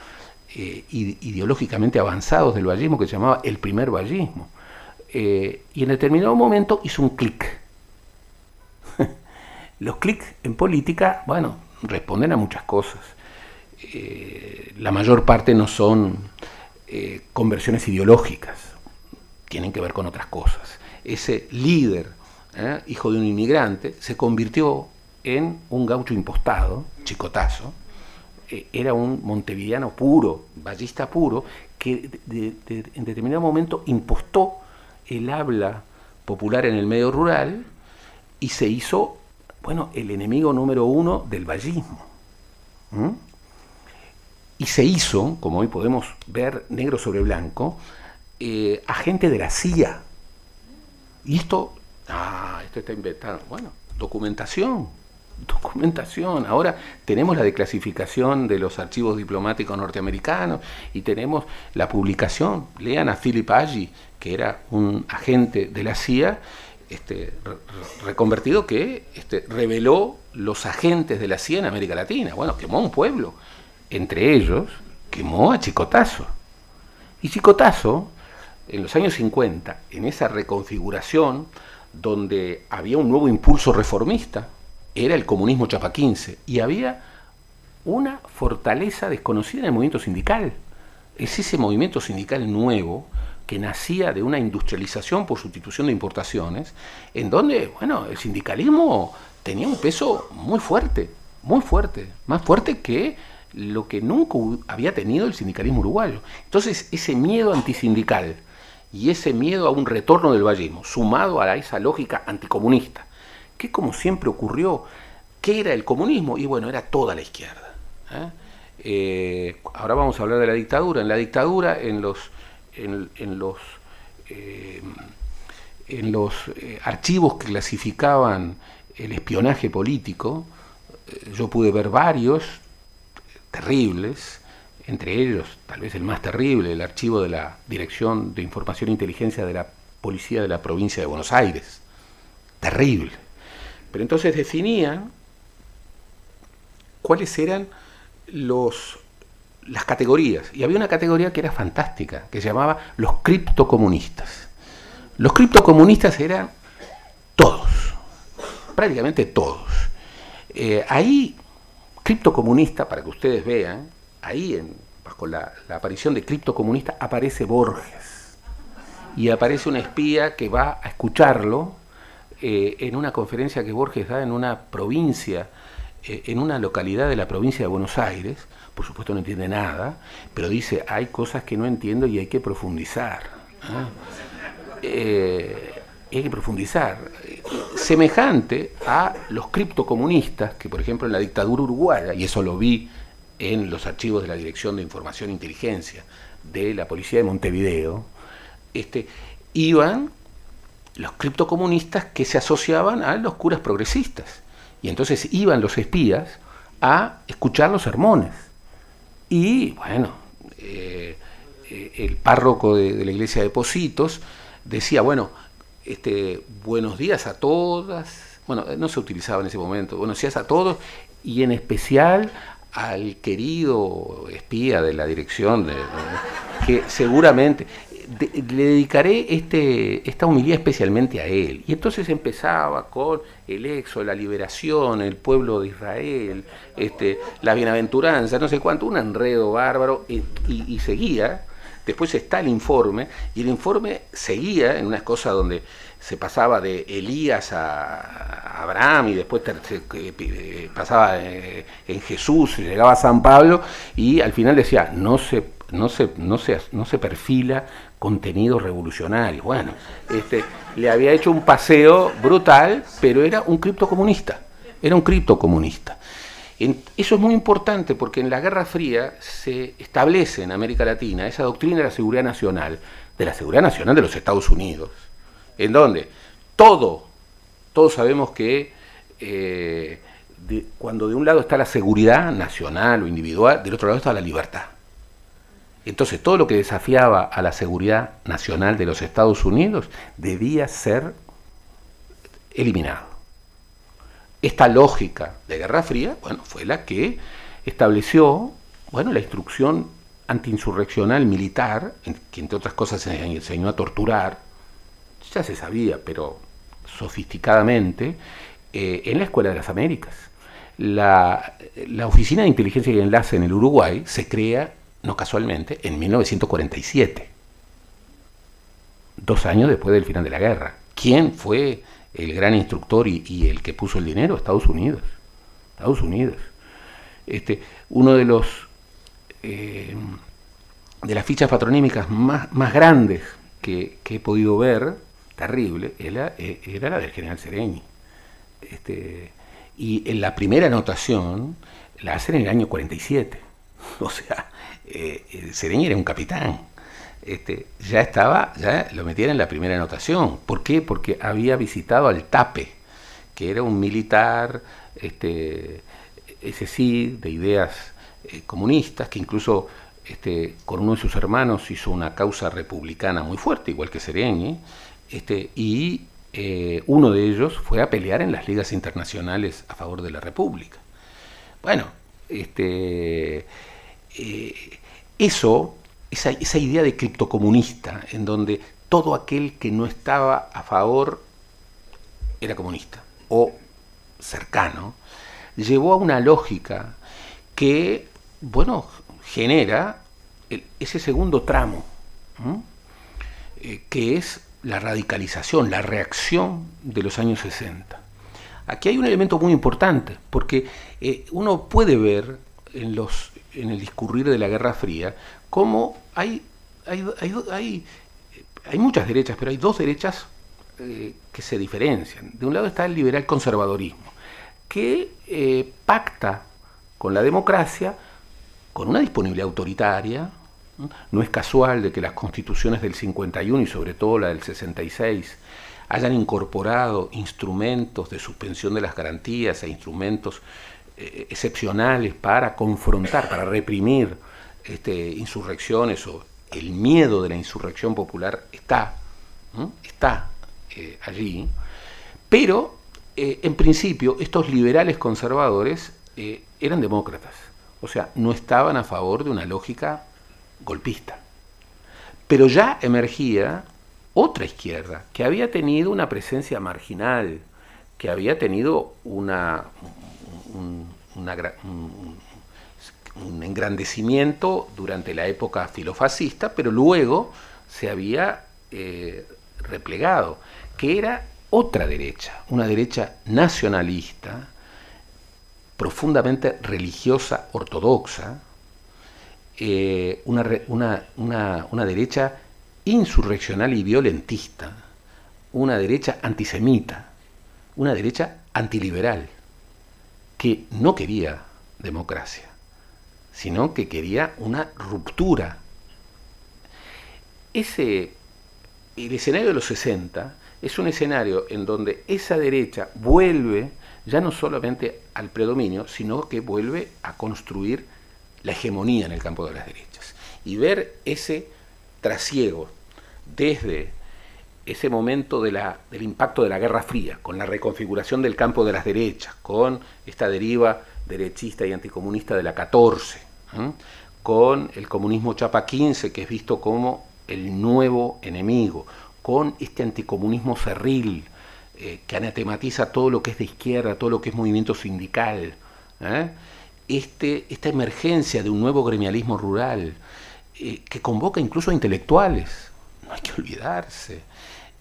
eh, ideológicamente avanzados del vallismo que se llamaba El Primer Vallismo. y en determinado momento hizo un clic. Los clics en política, bueno, responden a muchas cosas. la mayor parte no son conversiones ideológicas, tienen que ver con otras cosas. Ese líder ¿eh? hijo de un inmigrante, se convirtió en un gaucho impostado, chicotazo, eh, era un montevideano puro, ballista puro, que en determinado momento impostó el habla popular en el medio rural y se hizo, bueno, el enemigo número uno del vallismo. Y se hizo, como hoy podemos ver negro sobre blanco, eh, agente de la CIA. Y esto Ah, esto está inventado. Bueno, documentación, documentación. Ahora tenemos la declasificación de los archivos diplomáticos norteamericanos y tenemos la publicación. Lean a Philip Agee, que era un agente de la CIA, este, reconvertido que este, reveló los agentes de la CIA en América Latina. Bueno, quemó un pueblo. Entre ellos, quemó a Chicotazo. Y Chicotazo, en los años 50, en esa reconfiguración, donde había un nuevo impulso reformista, era el comunismo chapaquince, y había una fortaleza desconocida en el movimiento sindical. Es ese movimiento sindical nuevo que nacía de una industrialización por sustitución de importaciones, en donde, bueno, el sindicalismo tenía un peso muy fuerte, muy fuerte, más fuerte que lo que nunca había tenido el sindicalismo uruguayo. Entonces, ese miedo antisindical y ese miedo a un retorno del vallismo, sumado a esa lógica anticomunista, que como siempre ocurrió, ¿qué era el comunismo? Y bueno, era toda la izquierda. ¿eh? Eh, ahora vamos a hablar de la dictadura. En la dictadura, en los, en, los, eh, en los archivos que clasificaban el espionaje político, yo pude ver varios terribles, entre ellos tal vez el más terrible, el archivo de la Dirección de Información e Inteligencia de la Policía de la Provincia de Buenos Aires. Terrible. Pero entonces definían cuáles eran los, las categorías. Y había una categoría que era fantástica, que se llamaba los criptocomunistas. Los criptocomunistas eran todos, prácticamente todos. Eh, ahí, criptocomunista, para que ustedes vean, ahí en, bajo la, aparición de criptocomunista aparece Borges. Y aparece un espía que va a escucharlo eh, en una conferencia que Borges da en una provincia, eh, en una localidad de la provincia de Buenos Aires. Por supuesto no entiende nada, pero dice, hay cosas que no entiendo y hay que profundizar. Eh, hay que profundizar. Semejante a los criptocomunistas, que por ejemplo en la dictadura uruguaya, y eso lo vi en los archivos de la Dirección de Información e Inteligencia de la Policía de Montevideo, este, iban los criptocomunistas que se asociaban a los curas progresistas. Y entonces iban los espías a escuchar los sermones. Y bueno, eh, eh, el párroco de, la iglesia de Positos decía, bueno, este, buenos días a todas, bueno, no se utilizaba en ese momento, buenos días a todos y en especial al querido espía de la dirección, de, que seguramente le dedicaré este, esta humildad especialmente a él. Y entonces empezaba con el exo, la liberación, el pueblo de Israel, este, la bienaventuranza, no sé cuánto, un enredo bárbaro, y seguía. Después está el informe, y el informe seguía en unas cosas donde se pasaba de Elías a Abraham y después eh, pasaba eh, en Jesús llegaba a San Pablo y al final decía, no se, no se, no se, no se perfila contenido revolucionario. Bueno, este, le había hecho un paseo brutal, pero era un criptocomunista, era un criptocomunista. Eso es muy importante porque en la Guerra Fría se establece en América Latina esa doctrina de la seguridad nacional, de la seguridad nacional de los Estados Unidos, en donde todo, todos sabemos que eh, cuando de un lado está la seguridad nacional o individual, del otro lado está la libertad. Entonces todo lo que desafiaba a la seguridad nacional de los Estados Unidos debía ser eliminado. Esta lógica de Guerra Fría, bueno, fue la que estableció, bueno, la instrucción antiinsurreccional militar, que entre otras cosas se enseñó a torturar, ya se sabía, pero sofisticadamente, eh, en la Escuela de las Américas. La, Oficina de Inteligencia y Enlace en el Uruguay se crea, no casualmente, en 1947, dos años después del final de la guerra. ¿Quién fue el gran instructor y, el que puso el dinero? Estados Unidos. Estados Unidos. Este, uno de los eh, de las fichas patronímicas más, grandes que, que he podido ver terrible era, eh, era la del general Sereni. Este, y en la primera anotación la hacen en el año 47. O sea, eh, era un capitán. Este, ya estaba, ya lo metían en la primera anotación. ¿Por qué? Porque había visitado al Tape, que era un militar, este, ese sí, de ideas eh, comunistas, que incluso este, con uno de sus hermanos hizo una causa republicana muy fuerte, igual que Sereni. Este, y eh, uno de ellos fue a pelear en las ligas internacionales a favor de la República. Bueno, este, eh, eso, esa, idea de criptocomunista, en donde todo aquel que no estaba a favor era comunista o cercano, llevó a una lógica que, bueno, genera ese segundo tramo, eh, que es la radicalización, la reacción de los años 60. Aquí hay un elemento muy importante, porque eh, uno puede ver en, los, en el discurrir de la Guerra Fría cómo hay, hay, hay, hay, muchas derechas, pero hay dos derechas eh, que se diferencian. De un lado está el liberal conservadorismo, que pacta con la democracia, con una disponibilidad autoritaria, no es casual de que las constituciones del 51 y sobre todo la del 66 hayan incorporado instrumentos de suspensión de las garantías e instrumentos eh, excepcionales para confrontar, para reprimir este, insurrecciones o el miedo de la insurrección popular está, está eh, allí, pero eh, en principio estos liberales conservadores eran demócratas, o sea, no estaban a favor de una lógica golpista. Pero ya emergía otra izquierda, que había tenido una presencia marginal, que había tenido una, un, engrandecimiento durante la época filofascista, pero luego se había eh, replegado, que era otra derecha, una derecha nacionalista, profundamente religiosa ortodoxa, eh, una, una, derecha insurreccional y violentista, una derecha antisemita, una derecha antiliberal, que no quería democracia, sino que quería una ruptura. Ese, el escenario de los 60 es un escenario en donde esa derecha vuelve ya no solamente al predominio, sino que vuelve a construir la hegemonía en el campo de las derechas. Y ver ese trasiego desde ese momento del impacto de la Guerra Fría, con la reconfiguración del campo de las derechas, con esta deriva derechista y anticomunista de la 14, con el comunismo Chapa 15, que es visto como el nuevo enemigo, con este anticomunismo cerril, eh, que anatematiza todo lo que es de izquierda, todo lo que es movimiento sindical. ¿eh? este, esta emergencia de un nuevo gremialismo rural eh, que convoca incluso a intelectuales, no hay que olvidarse.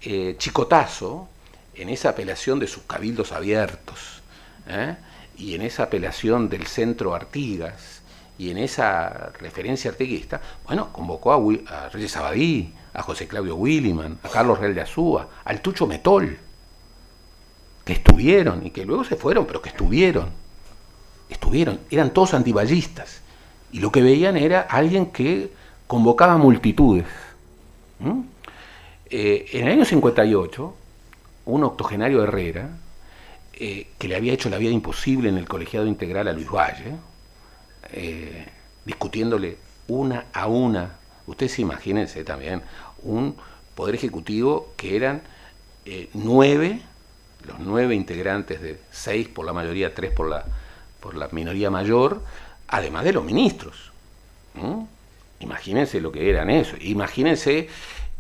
Eh, Chicotazo, en esa apelación de sus cabildos abiertos, ¿eh? y en esa apelación del centro Artigas, y en esa referencia artiguista, bueno, convocó a, Reyes Abadí, a José Claudio Williman, a Carlos Real de Azúa, al Tucho Metol, que estuvieron y que luego se fueron, pero que estuvieron estuvieron, eran todos antiballistas. Y lo que veían era alguien que convocaba multitudes. Eh, en el año 58, un octogenario Herrera, eh, que le había hecho la vida imposible en el colegiado integral a Luis Valle, eh, discutiéndole una a una, ustedes imagínense también, un poder ejecutivo que eran nueve, los nueve integrantes de seis por la mayoría, tres por la por la minoría mayor, además de los ministros. Imagínense lo que eran eso. Imagínense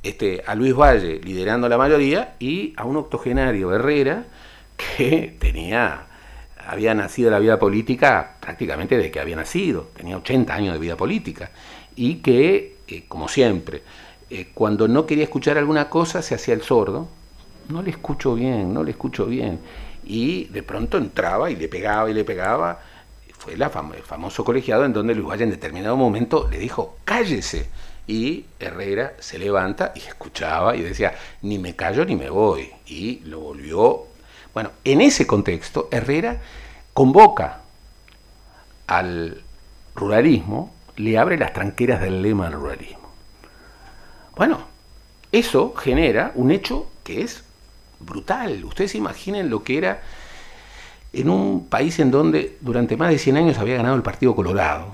este, a Luis Valle liderando la mayoría y a un octogenario Herrera que tenía, había nacido la vida política prácticamente desde que había nacido, tenía 80 años de vida política y que, eh, como siempre, eh, cuando no quería escuchar alguna cosa se hacía el sordo. No le escucho bien, no le escucho bien y de pronto entraba y le pegaba y le pegaba. Fue la el famoso colegiado en donde Luis Valle en determinado momento le dijo, cállese. Y Herrera se levanta y escuchaba y decía, ni me callo ni me voy. Y lo volvió. Bueno, en ese contexto, Herrera convoca al ruralismo, le abre las tranqueras del lema al ruralismo. Bueno, eso genera un hecho que es brutal. Ustedes imaginen lo que era en un país en donde durante más de 100 años había ganado el Partido Colorado.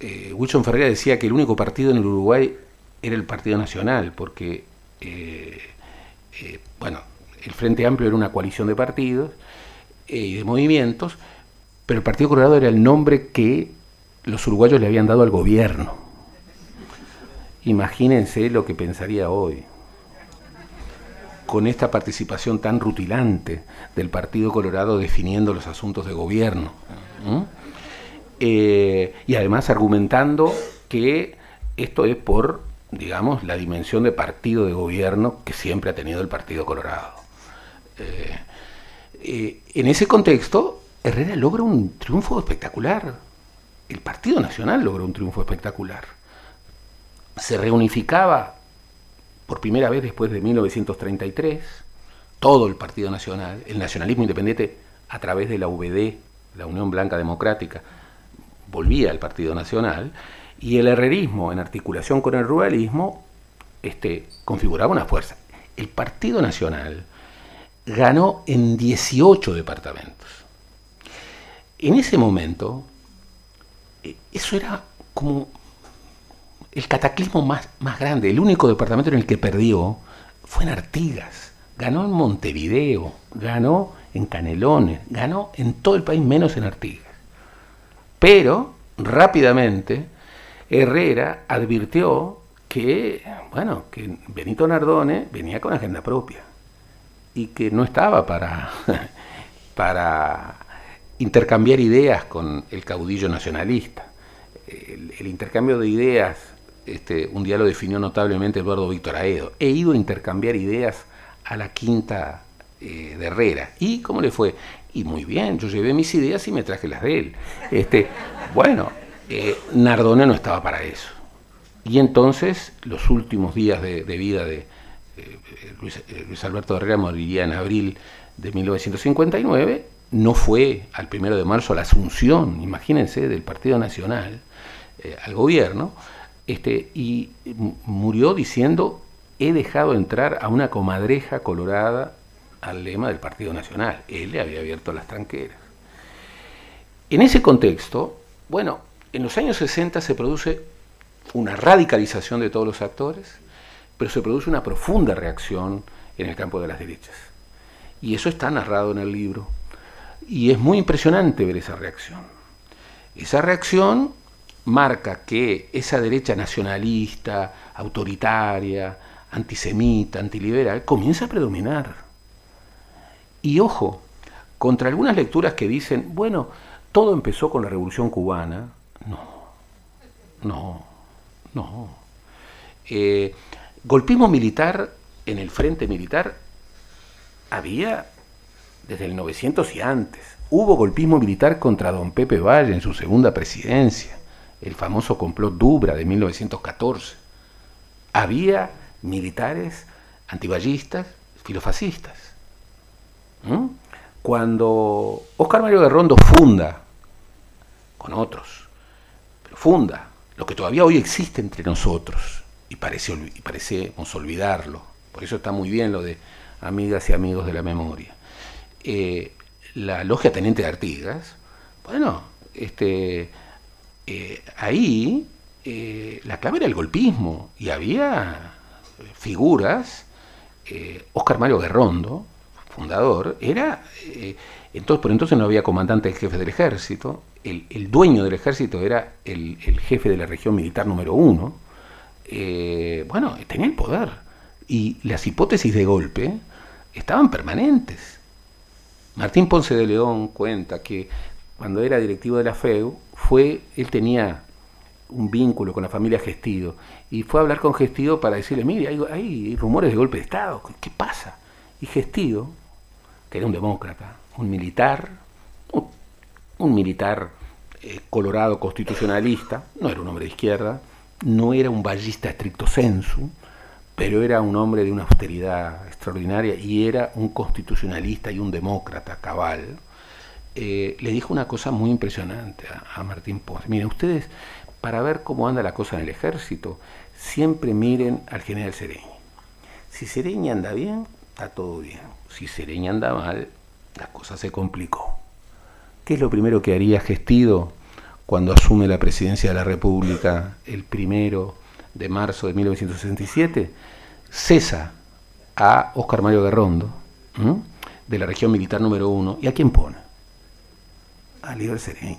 Eh, Wilson Ferreira decía que el único partido en el Uruguay era el Partido Nacional, porque, eh, eh, bueno, el Frente Amplio era una coalición de partidos y de movimientos, pero el Partido Colorado era el nombre que los uruguayos le habían dado al gobierno. Imagínense lo que pensaría hoy. con esta participación tan rutilante del Partido Colorado definiendo los asuntos de gobierno. Eh, y además argumentando que esto es por, digamos, la dimensión de partido de gobierno que siempre ha tenido el Partido Colorado. Eh, eh, en ese contexto, Herrera logra un triunfo espectacular. El Partido Nacional logró un triunfo espectacular. Se reunificaba por primera vez después de 1933 todo el Partido Nacional, el nacionalismo independiente a través de la VD, la Unión Blanca Democrática, volvía al Partido Nacional, y el herrerismo en articulación con el ruralismo este, configuraba una fuerza. El Partido Nacional ganó en 18 departamentos. En ese momento, eh, eso era como el cataclismo más, más grande. El único departamento en el que perdió fue en Artigas. Ganó en Montevideo, ganó en Canelones, ganó en todo el país menos en Artigas. Pero rápidamente Herrera advirtió que, bueno, que Benito Nardone venía con agenda propia y que no estaba para, para intercambiar ideas con el caudillo nacionalista. El, intercambio de ideas, este, un día lo definió notablemente Eduardo Víctor Aedo. He ido a intercambiar ideas a la quinta eh, de Herrera. ¿Y cómo le fue? Y muy bien, yo llevé mis ideas y me traje las de él. Este, bueno, eh, Nardone no estaba para eso. Y entonces, los últimos días de vida de, eh, Luis, Alberto Herrera moriría en abril de 1959, no fue al primero de marzo a la asunción, imagínense, del Partido Nacional eh, al gobierno, este, y murió diciendo, he dejado entrar a una comadreja colorada al lema del Partido Nacional. Él le había abierto las tranqueras. En ese contexto, bueno, en los años 60 se produce una radicalización de todos los actores, pero se produce una profunda reacción en el campo de las derechas. Y eso está narrado en el libro. Y es muy impresionante ver esa reacción. Esa reacción marca que esa derecha nacionalista, autoritaria, antisemita, antiliberal, comienza a predominar. Y ojo, contra algunas lecturas que dicen, bueno, todo empezó con la Revolución Cubana, no, no, no. Eh, Golpismo militar en el frente militar había desde el 900 y antes. Hubo golpismo militar contra don Pepe Valle en su segunda presidencia, el famoso complot Dubra de 1914. Había militares antiballistas, filofascistas. Cuando Oscar Mario de Rondo funda, con otros, pero funda lo que todavía hoy existe entre nosotros, y, parece, parecemos olvidarlo. Por eso está muy bien lo de amigas y amigos de la memoria. Eh, la logia Teniente de Artigas, bueno, este, eh, ahí eh, la clave era el golpismo y había figuras, Oscar Mario Guerrondo, fundador, era, entonces, por entonces no había comandante jefe del ejército, el, dueño del ejército era el, jefe de la región militar número uno, eh, bueno, tenía el poder. Y las hipótesis de golpe estaban permanentes. Martín Ponce de León cuenta que cuando era directivo de la FEU, fue, él tenía un vínculo con la familia Gestido y fue a hablar con Gestido para decirle, mire, hay, rumores de golpe de Estado, ¿qué pasa? Y Gestido, que era un demócrata, un militar, un, militar eh, colorado constitucionalista, no era un hombre de izquierda, no era un ballista estricto sensu, pero era un hombre de una austeridad extraordinaria y era un constitucionalista y un demócrata cabal, eh, le dijo una cosa muy impresionante a, Martín Ponce. Miren, ustedes, para ver cómo anda la cosa en el ejército, siempre miren al general Sereñi. Si Sereñi anda bien, está todo bien. Si Sereñi anda mal, la cosa se complicó. ¿Qué es lo primero que haría Gestido cuando asume la presidencia de la República el primero de marzo de 1967, cesa a Oscar Mario Guerrondo, de la región militar número uno, ¿y a quién pone? A Líder Sereñi.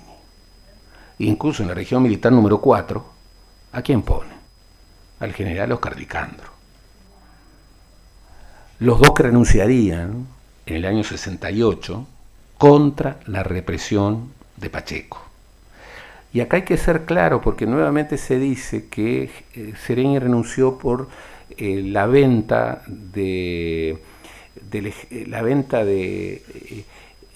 Incluso en la región militar número cuatro, ¿a quién pone? Al general Oscar Dicandro. Los dos que renunciarían en el año 68 contra la represión de Pacheco. Y acá hay que ser claro porque nuevamente se dice que eh, renunció por eh, la venta de, eh, la venta de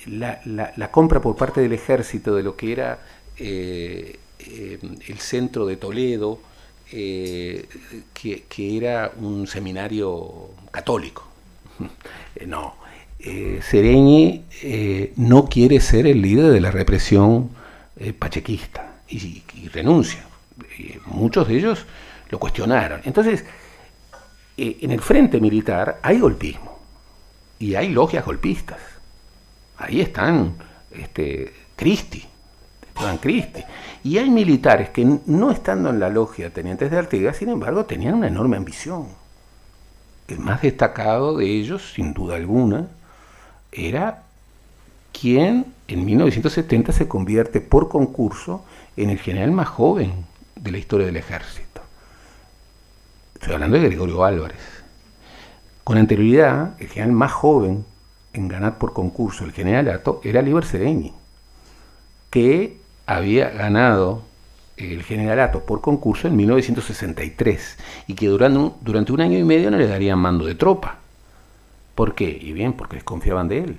la, compra por parte del ejército de lo que era el centro de Toledo, que, era un seminario católico. no, Sereñi no quiere ser el líder de la represión pachequista y, renuncia. muchos de ellos lo cuestionaron. Entonces, eh, en el frente militar hay golpismo y hay logias golpistas. Ahí están este, Cristi, Cristi. Y hay militares que no estando en la logia tenientes de Artigas, sin embargo, tenían una enorme ambición. El más destacado de ellos, sin duda alguna, era quien en 1970 se convierte por concurso en el general más joven de la historia del ejército. Estoy hablando de Gregorio Álvarez. Con anterioridad, el general más joven en ganar por concurso el generalato era Liber Sereñi, que había ganado el generalato por concurso en 1963 y que durante un, durante un año y medio no le darían mando de tropa. ¿Por qué? Y bien, porque desconfiaban de él.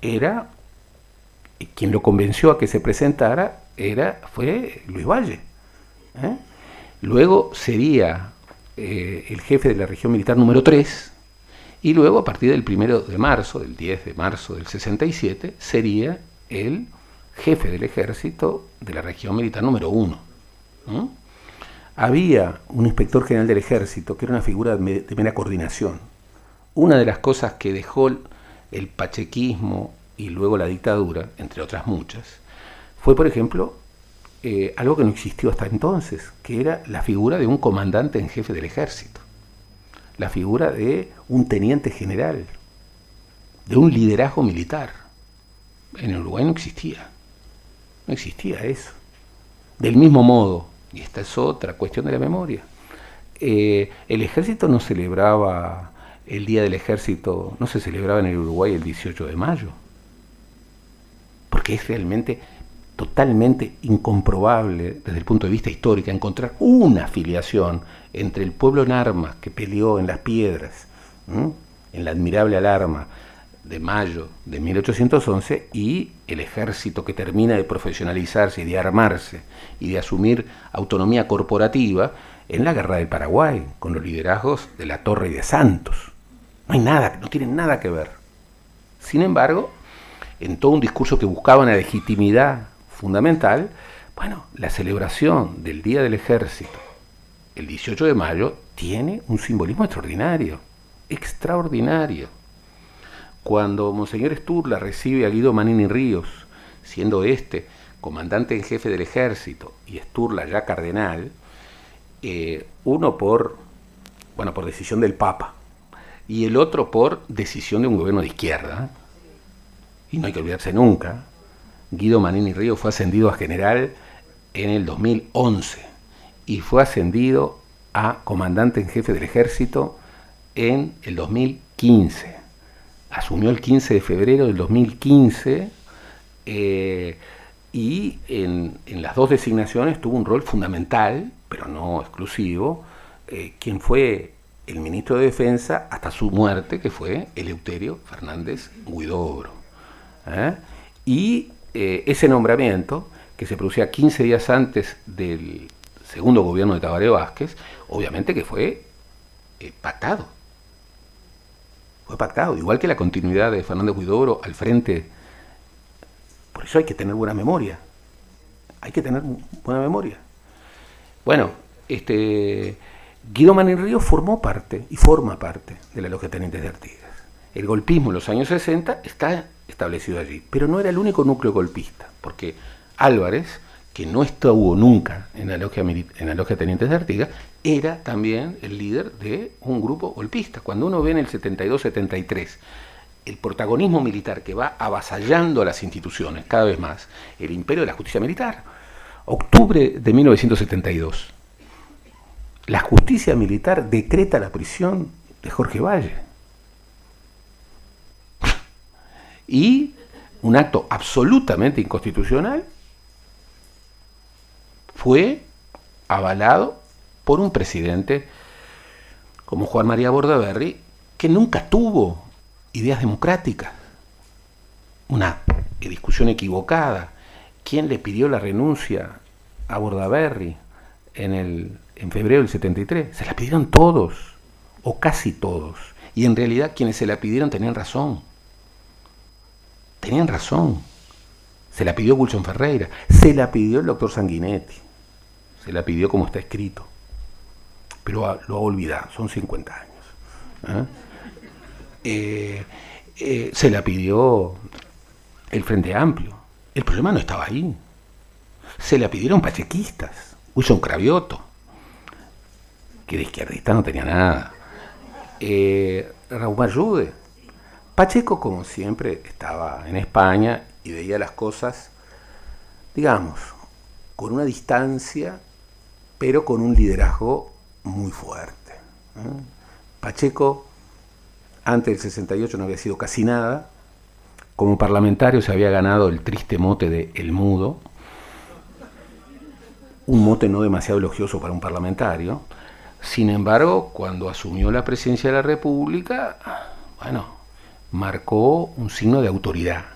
Era quien lo convenció a que se presentara era, fue Luis Valle. ¿eh? Luego sería eh, el jefe de la región militar número 3, y luego a partir del 1 de marzo, del 10 de marzo del 67, sería el jefe del ejército de la región militar número 1. Había un inspector general del ejército que era una figura de mera coordinación. Una de las cosas que dejó el pachequismo y luego la dictadura, entre otras muchas, fue, por ejemplo, eh, algo que no existió hasta entonces, que era la figura de un comandante en jefe del ejército, la figura de un teniente general, de un liderazgo militar. En Uruguay no existía, no existía eso. Del mismo modo, y esta es otra cuestión de la memoria, eh, el ejército no celebraba el Día del Ejército, no se celebraba en el Uruguay el 18 de mayo, porque es realmente totalmente incomprobable desde el punto de vista histórico encontrar una afiliación entre el pueblo en armas que peleó en las piedras, en la admirable alarma de mayo de 1811, y el ejército que termina de profesionalizarse y de armarse y de asumir autonomía corporativa en la guerra del Paraguay, con los liderazgos de la Torre y de Santos. No hay nada, no tienen nada que ver. Sin embargo, en todo un discurso que buscaba una legitimidad fundamental, bueno, la celebración del Día del Ejército, el 18 de mayo, tiene un simbolismo extraordinario, extraordinario. Cuando Monseñor Sturla recibe a Guido Manini Ríos, siendo este comandante en jefe del ejército y Sturla ya cardenal, eh, uno por, bueno, por decisión del Papa y el otro por decisión de un gobierno de izquierda, y no hay que olvidarse nunca Guido Manini Río fue ascendido a general en el 2011 y fue ascendido a comandante en jefe del ejército en el 2015. Asumió el 15 de febrero del 2015 eh, y en, las dos designaciones tuvo un rol fundamental, pero no exclusivo, eh, quien fue el ministro de Defensa hasta su muerte, que fue Eleuterio Fernández Guidobro. ¿eh? Y ese nombramiento, que se producía 15 días antes del segundo gobierno de Tabaré Vázquez, obviamente que fue pactado. Pactado, igual que la continuidad de Fernández Huidobro al frente. Por eso hay que tener buena memoria. Hay que tener buena memoria. Bueno, este, Guido Río formó parte y forma parte de la Logia Tenientes de Artigas. El golpismo en los años 60 está establecido allí. Pero no era el único núcleo golpista, porque Álvarez, que no estuvo nunca en la logia, en la logia Tenientes de Artigas, era también el líder de un grupo golpista. Cuando uno ve en el 72-73 el protagonismo militar que va avasallando a las instituciones cada vez más, el imperio de la justicia militar, octubre de 1972, la justicia militar decreta la prisión de Jorge Valle. y un acto absolutamente inconstitucional fue avalado por un presidente como Juan María Bordaberry, que nunca tuvo ideas democráticas. Una discusión equivocada. ¿Quién le pidió la renuncia a Bordaberry en, el, en febrero del 73? Se la pidieron todos, o casi todos. Y en realidad quienes se la pidieron tenían razón. Tenían razón. Se la pidió Wilson Ferreira, se la pidió el doctor Sanguinetti, se la pidió como está escrito. Pero lo ha olvidado, son 50 años. ¿eh? Eh, eh, se la pidió el Frente Amplio. El problema no estaba ahí. Se la pidieron pachequistas, Wilson Cravioto, que de izquierdista no tenía nada. Raúl Ayude. Pacheco, como siempre, estaba en España y veía las cosas, digamos, con una distancia, pero con un liderazgo muy fuerte. Pacheco, antes del 68 no había sido casi nada, como parlamentario se había ganado el triste mote de El Mudo, un mote no demasiado elogioso para un parlamentario, sin embargo, cuando asumió la presidencia de la República, bueno, marcó un signo de autoridad.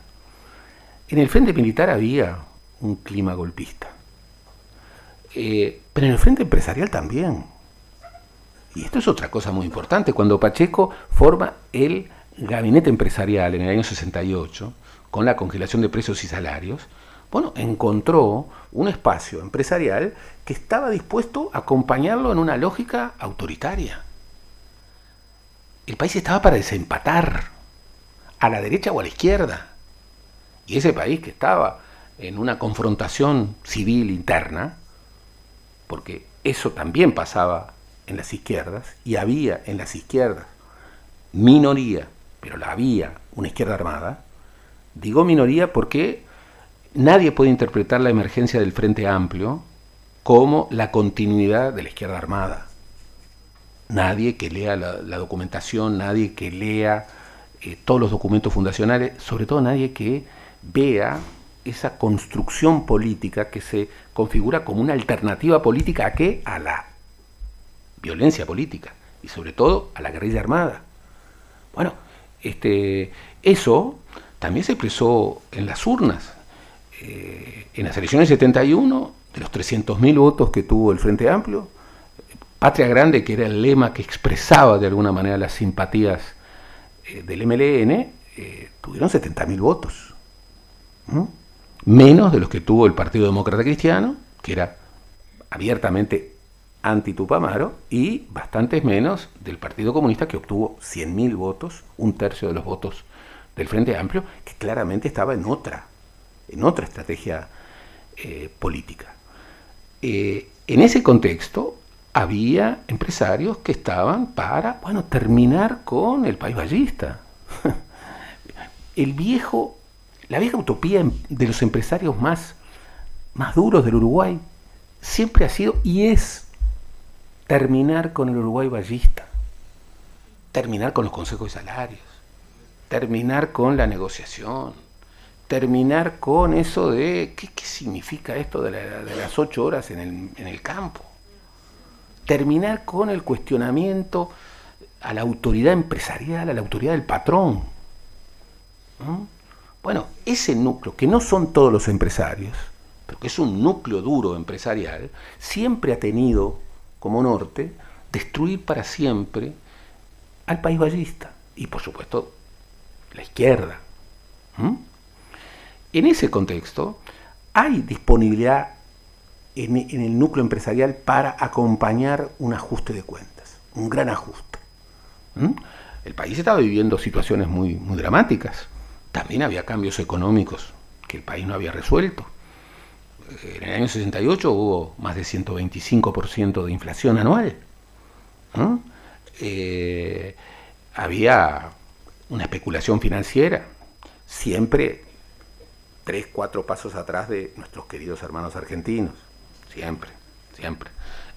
En el frente militar había un clima golpista, eh, pero en el frente empresarial también. Y esto es otra cosa muy importante. Cuando Pacheco forma el gabinete empresarial en el año 68, con la congelación de precios y salarios, bueno, encontró un espacio empresarial que estaba dispuesto a acompañarlo en una lógica autoritaria. El país estaba para desempatar, a la derecha o a la izquierda. Y ese país que estaba en una confrontación civil interna, porque eso también pasaba en las izquierdas, y había en las izquierdas minoría, pero la había una izquierda armada, digo minoría porque nadie puede interpretar la emergencia del Frente Amplio como la continuidad de la izquierda armada. Nadie que lea la, documentación, nadie que lea eh, todos los documentos fundacionales, sobre todo nadie que vea esa construcción política que se configura como una alternativa política a qué? A la violencia política y sobre todo a la guerrilla armada. Bueno, este, eso también se expresó en las urnas. Eh, en las elecciones 71, de los 300.000 votos que tuvo el Frente Amplio, Patria Grande, que era el lema que expresaba de alguna manera las simpatías eh, del MLN, eh, tuvieron 70.000 votos. Menos de los que tuvo el Partido Demócrata Cristiano, que era abiertamente anti-Tupamaro, y bastantes menos del Partido Comunista, que obtuvo 100.000 votos, un tercio de los votos del Frente Amplio, que claramente estaba en otra en otra estrategia eh, política. Eh, en ese contexto había empresarios que estaban para, bueno, terminar con el país ballista. El viejo, la vieja utopía em, de los empresarios más, más duros del Uruguay siempre ha sido y es terminar con el Uruguay ballista, terminar con los consejos de salarios, terminar con la negociación, terminar con eso de qué, significa esto de, las ocho horas en el, campo. Terminar con el cuestionamiento a la autoridad empresarial, a la autoridad del patrón. Bueno, ese núcleo, que no son todos los empresarios, pero que es un núcleo duro empresarial, siempre ha tenido como norte destruir para siempre al país ballista y por supuesto la izquierda. En ese contexto, hay disponibilidad en, el núcleo empresarial para acompañar un ajuste de cuentas, un gran ajuste. El país estaba viviendo situaciones muy, muy dramáticas. También había cambios económicos que el país no había resuelto. En el año 68 hubo más de 125% de inflación anual. Eh, había una especulación financiera, siempre tres, cuatro pasos atrás de nuestros queridos hermanos argentinos, siempre, siempre.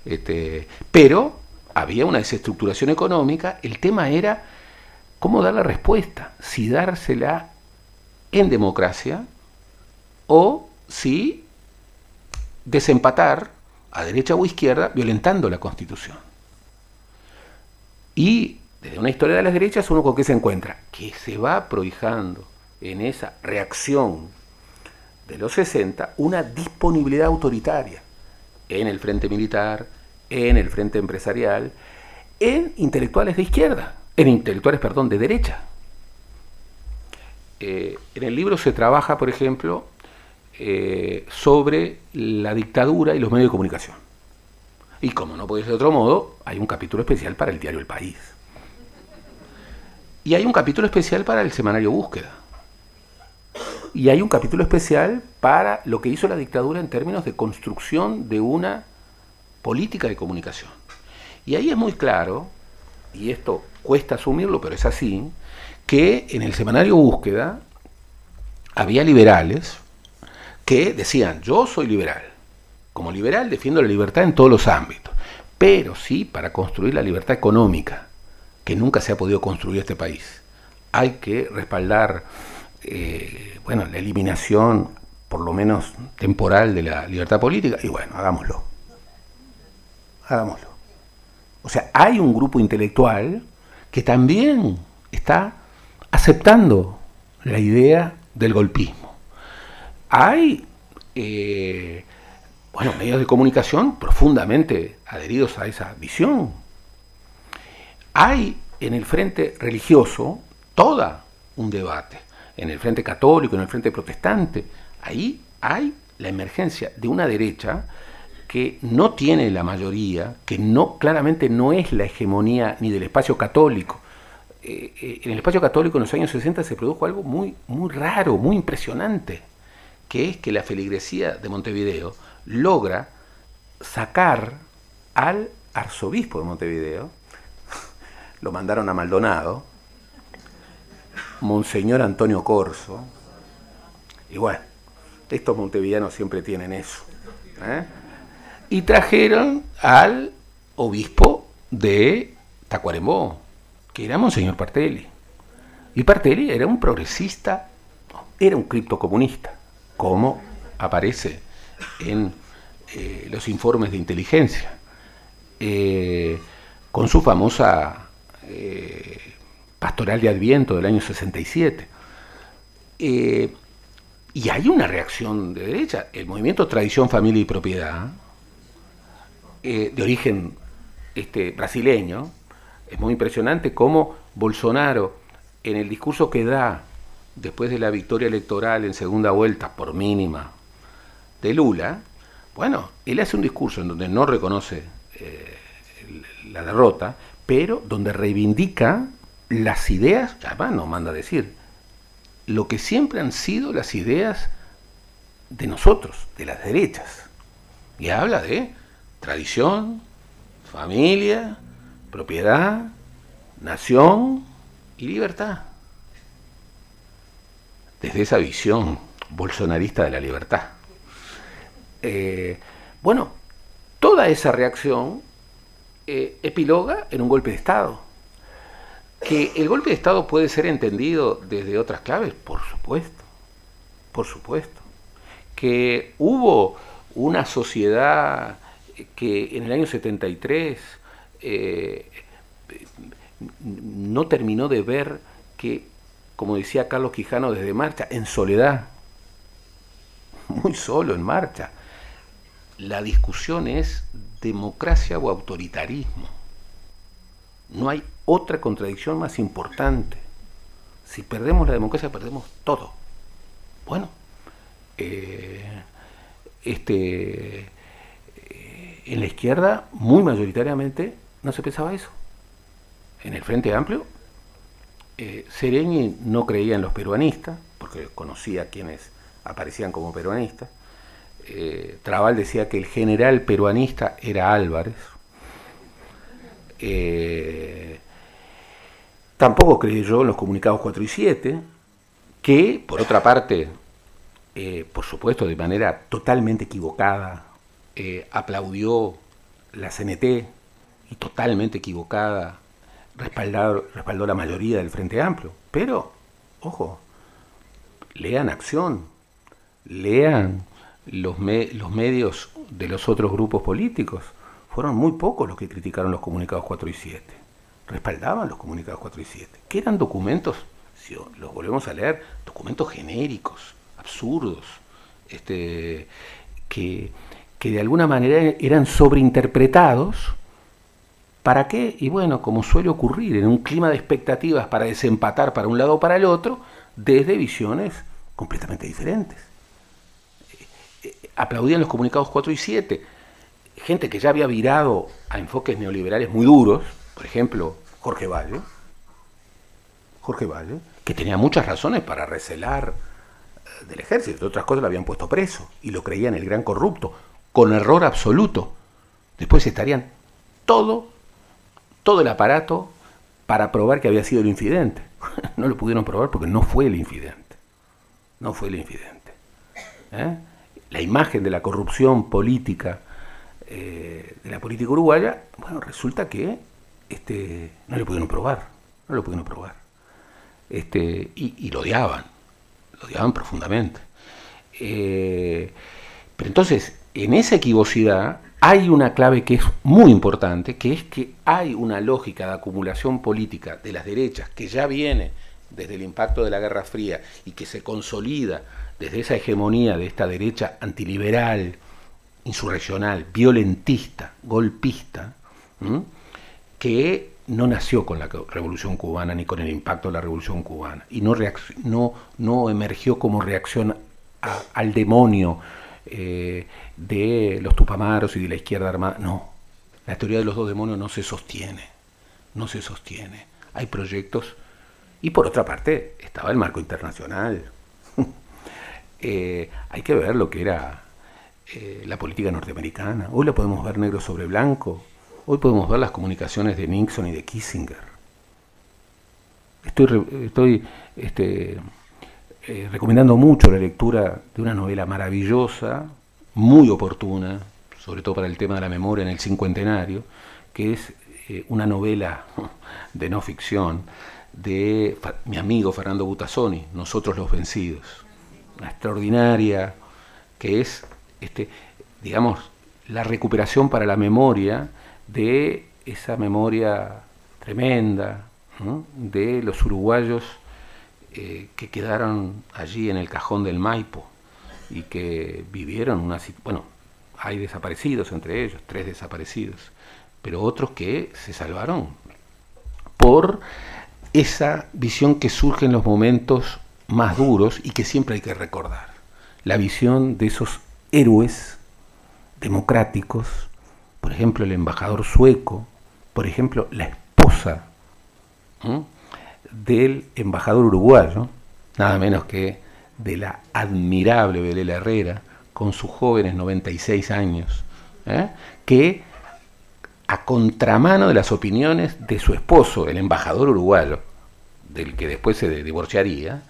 Este, pero había una desestructuración económica, el tema era cómo dar la respuesta, si dársela en democracia o si desempatar a derecha o izquierda violentando la Constitución. Y desde una historia de las derechas uno con qué se encuentra, que se va prohijando en esa reacción de los 60 una disponibilidad autoritaria en el frente militar, en el frente empresarial, en intelectuales de izquierda, en intelectuales, perdón, de derecha. Eh, en el libro se trabaja, por ejemplo, eh, sobre la dictadura y los medios de comunicación. Y como no puede ser de otro modo, hay un capítulo especial para el diario El País. Y hay un capítulo especial para el semanario Búsqueda. Y hay un capítulo especial para lo que hizo la dictadura en términos de construcción de una política de comunicación. Y ahí es muy claro, y esto cuesta asumirlo, pero es así, que en el semanario Búsqueda había liberales que decían, yo soy liberal, como liberal defiendo la libertad en todos los ámbitos, pero sí para construir la libertad económica, que nunca se ha podido construir este país. Hay que respaldar eh, bueno, la eliminación, por lo menos temporal, de la libertad política, y bueno, hagámoslo. Hagámoslo. O sea, hay un grupo intelectual que también está aceptando la idea del golpismo. Hay eh, bueno, medios de comunicación profundamente adheridos a esa visión. Hay en el frente religioso toda un debate, en el frente católico, en el frente protestante. Ahí hay la emergencia de una derecha que no tiene la mayoría, que no claramente no es la hegemonía ni del espacio católico. Eh, eh, en el espacio católico en los años 60 se produjo algo muy, muy raro, muy impresionante que es que la feligresía de Montevideo logra sacar al arzobispo de Montevideo, lo mandaron a Maldonado, Monseñor Antonio Corso, y bueno, estos montevideanos siempre tienen eso, ¿eh? y trajeron al obispo de Tacuarembó, que era Monseñor Partelli. Y Partelli era un progresista, era un criptocomunista como aparece en eh, los informes de inteligencia, eh, con su famosa eh, pastoral de Adviento del año 67. y hay una reacción de derecha. El movimiento Tradición, Familia y Propiedad, de origen este, brasileño, es muy impresionante cómo Bolsonaro, en el discurso que da después de la victoria electoral en segunda vuelta, por mínima, de Lula, bueno, él hace un discurso en donde no reconoce eh, la derrota, pero donde reivindica las ideas, además nos manda a decir, lo que siempre han sido las ideas de nosotros, de las derechas. Y habla de tradición, familia, propiedad, nación y libertad desde esa visión bolsonarista de la libertad. Eh, bueno, toda esa reacción eh, epiloga en un golpe de Estado. Que el golpe de Estado puede ser entendido desde otras claves, por supuesto, por supuesto. Que hubo una sociedad que en el año 73 eh, no terminó de ver que como decía Carlos Quijano, desde marcha, en soledad, muy solo en marcha. La discusión es democracia o autoritarismo. No hay otra contradicción más importante. Si perdemos la democracia, perdemos todo. Bueno, eh, este, eh, en la izquierda, muy mayoritariamente, no se pensaba eso. En el Frente Amplio, eh, Sereñi no creía en los peruanistas, porque conocía a quienes aparecían como peruanistas. Eh, Trabal decía que el general peruanista era Álvarez. Eh, tampoco creyó en los comunicados 4 y 7, que, por otra parte, por supuesto, de manera totalmente equivocada, aplaudió la CNT y totalmente equivocada respaldó la mayoría del Frente Amplio. Pero, ojo, lean acción, lean los, los medios de los otros grupos políticos. Fueron muy pocos los que criticaron los comunicados 4 y 7. Respaldaban los comunicados 4 y 7. Que eran documentos, si los volvemos a leer, documentos genéricos, absurdos, este, que, que de alguna manera eran sobreinterpretados. ¿Para qué? Y bueno, como suele ocurrir en un clima de expectativas para desempatar para un lado o para el otro, desde visiones completamente diferentes. Eh, eh, aplaudían los comunicados 4 y 7. Gente que ya había virado a enfoques neoliberales muy duros, por ejemplo, Jorge Valle, Jorge Valle, que tenía muchas razones para recelar eh, del ejército, otras cosas lo habían puesto preso y lo creían el gran corrupto, con error absoluto. Después estarían todo, todo el aparato para probar que había sido el infidente. no lo pudieron probar porque no fue el infidente. No fue el infidente. ¿eh? La imagen de la corrupción política, eh, de la política uruguaya, bueno, resulta que este, no lo pudieron probar. No lo pudieron probar. Este, y, lo odiaban. Lo odiaban profundamente. Eh, pero entonces, en esa equivocidad hay una clave que es muy importante, que es que hay una lógica de acumulación política de las derechas que ya viene desde el impacto de la Guerra Fría y que se consolida desde esa hegemonía de esta derecha antiliberal, insurreccional, violentista, golpista, que no nació con la Revolución Cubana ni con el impacto de la Revolución Cubana y no, no, no emergió como reacción al demonio eh, de los tupamaros y de la izquierda armada. No, la teoría de los dos demonios no se sostiene, no se sostiene. Hay proyectos y por otra parte estaba el marco internacional. Eh, hay que ver lo que era eh, la política norteamericana. Hoy la podemos ver negro sobre blanco. Hoy podemos ver las comunicaciones de Nixon y de Kissinger. Estoy, estoy este, eh, recomendando mucho la lectura de una novela maravillosa, muy oportuna, sobre todo para el tema de la memoria en el cincuentenario, que es eh, una novela de no ficción de mi amigo Fernando Butazzoni, Nosotros los Vencidos. Una extraordinaria, que es, este, digamos, la recuperación para la memoria de esa memoria tremenda de los uruguayos eh, que quedaron allí en el cajón del Maipo y que vivieron una bueno hay desaparecidos entre ellos tres desaparecidos pero otros que se salvaron por esa visión que surge en los momentos más duros y que siempre hay que recordar. La visión de esos héroes democráticos por ejemplo el embajador sueco por ejemplo la esposa del embajador uruguayo, nada menos que de la admirable Belela Herrera, con sus jóvenes 96 años, ¿eh? que a contramano de las opiniones de su esposo, el embajador uruguayo, del que después se divorciaría,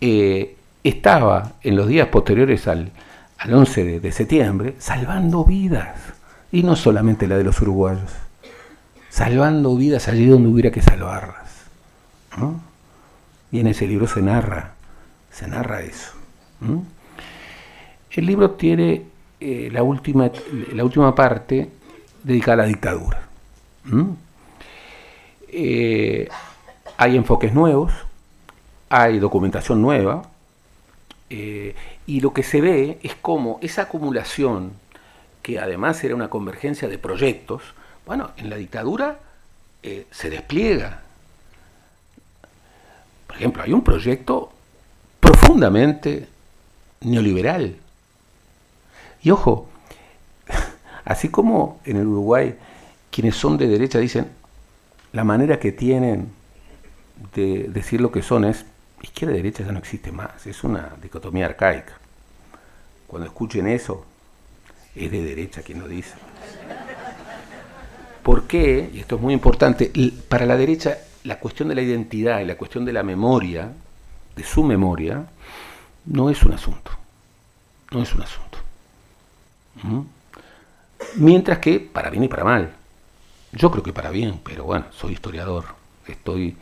eh, estaba en los días posteriores al, 11 de, de, septiembre salvando vidas, y no solamente la de los uruguayos, salvando vidas allí donde hubiera que salvarlas. Y en ese libro se narra, se narra eso. El libro tiene eh, la, última, la última parte dedicada a la dictadura. Eh, hay enfoques nuevos, hay documentación nueva, eh, y lo que se ve es cómo esa acumulación, que además era una convergencia de proyectos, bueno, en la dictadura se despliega, por ejemplo, hay un proyecto profundamente neoliberal. Y ojo, así como en el Uruguay quienes son de derecha dicen la manera que tienen de decir lo que son es izquierda y derecha ya no existe más, es una dicotomía arcaica. Cuando escuchen eso, es de derecha quien lo dice. ¿Por qué? Y esto es muy importante, para la derecha la cuestión de la identidad y la cuestión de la memoria, de su memoria, no es un asunto. No es un asunto. ¿Mm? Mientras que, para bien y para mal, yo creo que para bien, pero bueno, soy historiador, estoy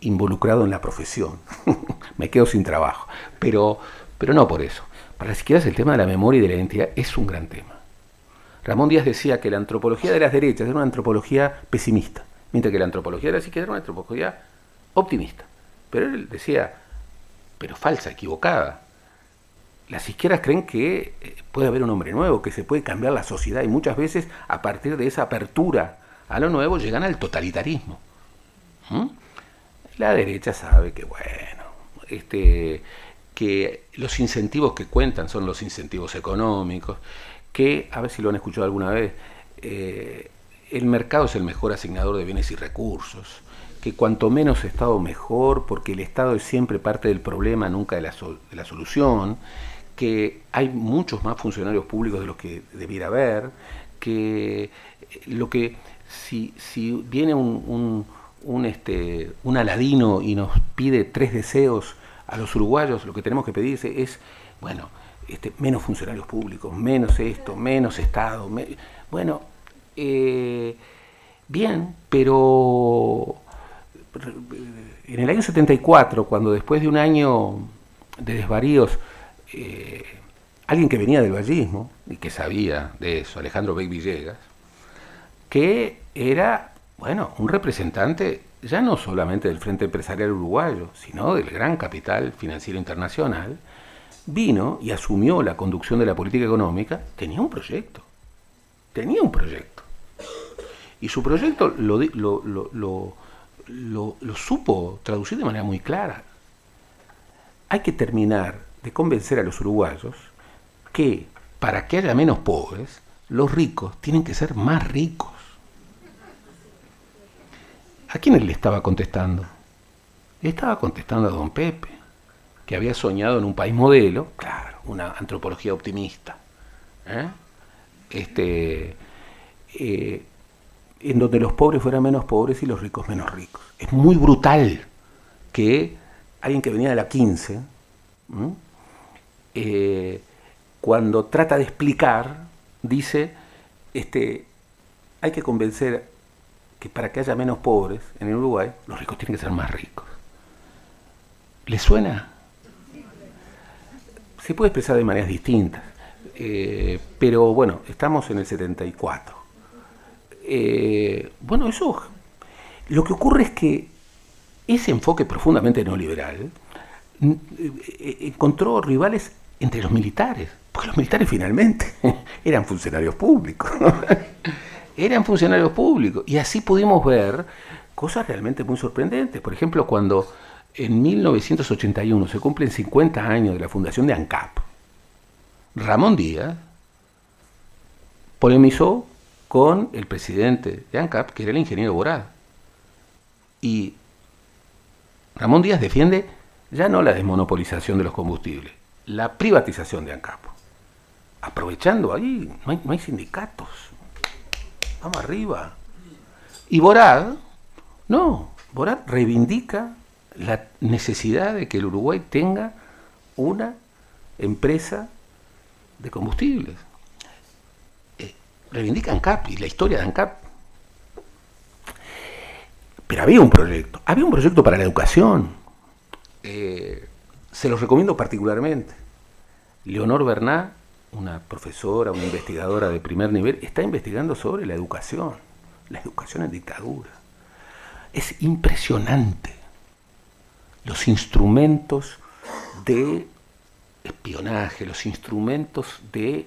involucrado en la profesión. me quedo sin trabajo. Pero, pero no por eso. Para las izquierdas el tema de la memoria y de la identidad es un gran tema. Ramón Díaz decía que la antropología de las derechas era una antropología pesimista, mientras que la antropología de las izquierdas era una antropología optimista. Pero él decía, pero falsa, equivocada. Las izquierdas creen que eh, puede haber un hombre nuevo, que se puede cambiar la sociedad y muchas veces a partir de esa apertura a lo nuevo llegan al totalitarismo. ¿Mm? La derecha sabe que, bueno, este, que los incentivos que cuentan son los incentivos económicos, que, a ver si lo han escuchado alguna vez, eh, el mercado es el mejor asignador de bienes y recursos, que cuanto menos Estado mejor, porque el Estado es siempre parte del problema, nunca de la, de la solución, que hay muchos más funcionarios públicos de los que debiera haber, que lo que si, si viene un, un, este, un aladino y nos pide tres deseos a los uruguayos, lo que tenemos que pedirse es, bueno, este, menos funcionarios públicos, menos esto, menos Estado. bueno, eh, bien, pero en el año 74, cuando después de un año de desvaríos, eh, alguien que venía del vallismo y que sabía de eso, Alejandro Bey Villegas, que era, bueno, un representante ya no solamente del Frente Empresarial Uruguayo, sino del gran capital financiero internacional, vino y asumió la conducción de la política económica, tenía un proyecto. Tenía un proyecto. Y su proyecto lo, lo, lo, supo traducir de manera muy clara. Hay que terminar de convencer a los uruguayos que para que haya menos pobres, los ricos tienen que ser más ricos. ¿A quién él le estaba contestando? Le estaba contestando a don Pepe, que había soñado en un país modelo, claro, una antropología optimista, ¿eh? este, eh, en donde los pobres fueran menos pobres y los ricos menos ricos. Es muy brutal que alguien que venía de la 15, eh, cuando trata de explicar, dice, este, hay que convencer que para que haya menos pobres en el Uruguay, los ricos tienen que ser más ricos. ¿Le suena? Se puede expresar de maneras distintas, eh, pero bueno, estamos en el 74. Eh, bueno, eso, lo que ocurre es que ese enfoque profundamente neoliberal eh, encontró rivales entre los militares, porque los militares finalmente eran funcionarios públicos eran funcionarios públicos. Y así pudimos ver cosas realmente muy sorprendentes. Por ejemplo, cuando en 1981 se cumplen 50 años de la fundación de ANCAP, Ramón Díaz polemizó con el presidente de ANCAP, que era el ingeniero Borad. Y Ramón Díaz defiende ya no la desmonopolización de los combustibles, la privatización de ANCAP. Aprovechando ahí, no hay, no hay sindicatos, vamos arriba. Y Borad, no, Borad reivindica la necesidad de que el Uruguay tenga una empresa de combustibles. Reivindica ANCAP y la historia de ANCAP. Pero había un proyecto, había un proyecto para la educación. Eh, se los recomiendo particularmente. Leonor Bernat una profesora, una investigadora de primer nivel, está investigando sobre la educación, la educación en dictadura. Es impresionante los instrumentos de espionaje, los instrumentos de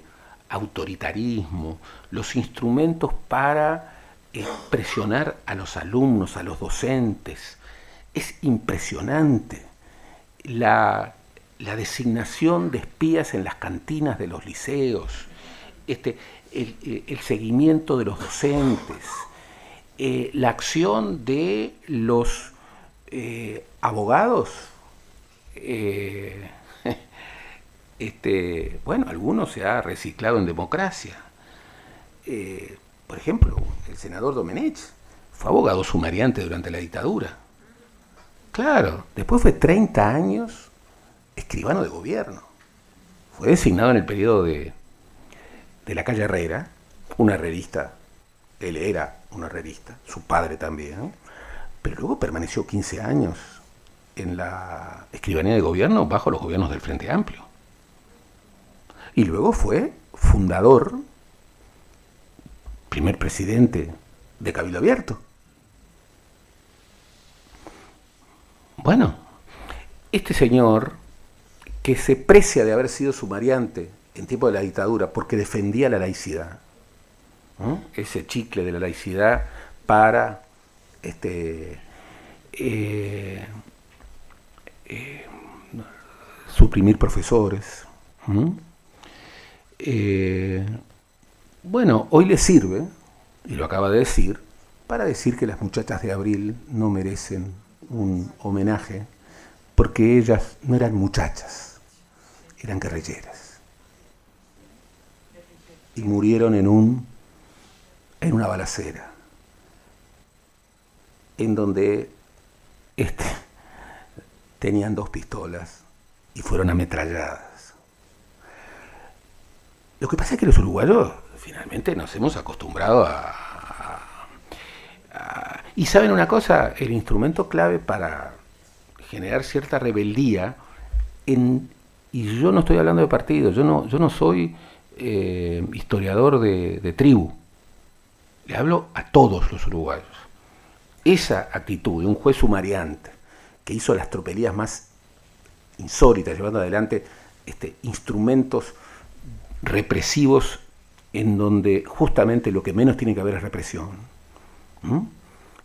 autoritarismo, los instrumentos para eh, presionar a los alumnos, a los docentes. Es impresionante la designación de espías en las cantinas de los liceos, este, el, seguimiento de los docentes, eh, la acción de los eh, abogados, eh, este, bueno, algunos se ha reciclado en democracia. por ejemplo, el senador Domenech fue abogado sumariante durante la dictadura. Claro, después fue 30 años escribano de gobierno. Fue designado en el periodo de, de la calle Herrera, una revista, él era una revista, su padre también, pero luego permaneció 15 años en la escribanía de gobierno bajo los gobiernos del Frente Amplio. Y luego fue fundador, primer presidente de Cabildo Abierto. Bueno, este señor, que se precia de haber sido sumariante en tiempo de la dictadura porque defendía la laicidad, ese chicle de la laicidad para este, eh, eh, suprimir profesores. Eh, bueno, hoy le sirve, y lo acaba de decir, para decir que las muchachas de abril no merecen un homenaje porque ellas no eran muchachas, eran guerrilleras. Y murieron en un en una balacera en donde este, tenían dos pistolas y fueron ametralladas. Lo que pasa es que los uruguayos finalmente nos hemos acostumbrado a, y saben una cosa, el instrumento clave para generar cierta rebeldía, y yo no estoy hablando de partidos, yo no, yo no soy eh, historiador de, de tribu, le hablo a todos los uruguayos. Esa actitud de un juez sumariante que hizo las tropelías más insólitas, llevando adelante este, instrumentos represivos en donde justamente lo que menos tiene que haber es represión.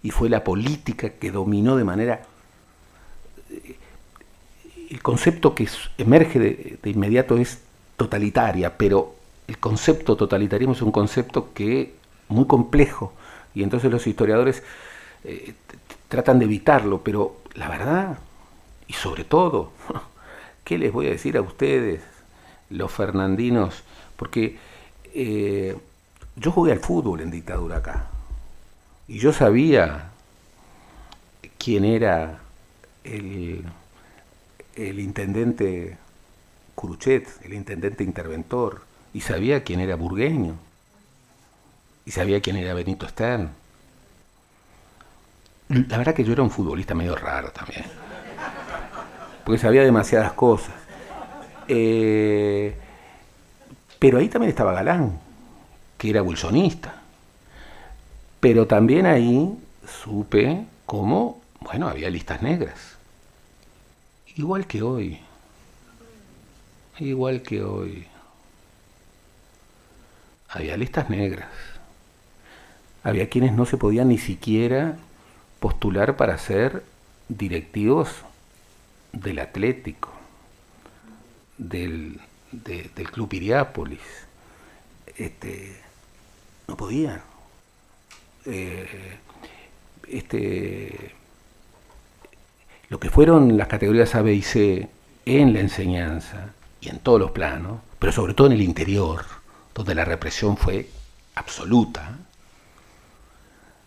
Y fue la política que dominó de manera... Eh, el concepto que emerge de, inmediato es totalitaria, pero el concepto totalitarismo es un concepto que muy complejo y entonces los historiadores eh, tratan de evitarlo, pero la verdad, y sobre todo, ¿qué les voy a decir a ustedes, los fernandinos? Porque eh, yo jugué al fútbol en dictadura acá, y yo sabía quién era el, el intendente Curuchet, el intendente interventor, y sabía quién era Burgueño y sabía quién era Benito Stern. La verdad que yo era un futbolista medio raro también, porque sabía demasiadas cosas. Eh, pero ahí también estaba Galán, que era wilsonista. Pero también ahí supe cómo, bueno, había listas negras. Igual que hoy. Igual que hoy. Había listas negras había quienes no se podían ni siquiera postular para ser directivos del Atlético, del, del Club Iriápolis. Este, no podían. Eh, este, lo que fueron las categorías A, B y C en la enseñanza y en todos los planos, pero sobre todo en el interior, donde la represión fue absoluta,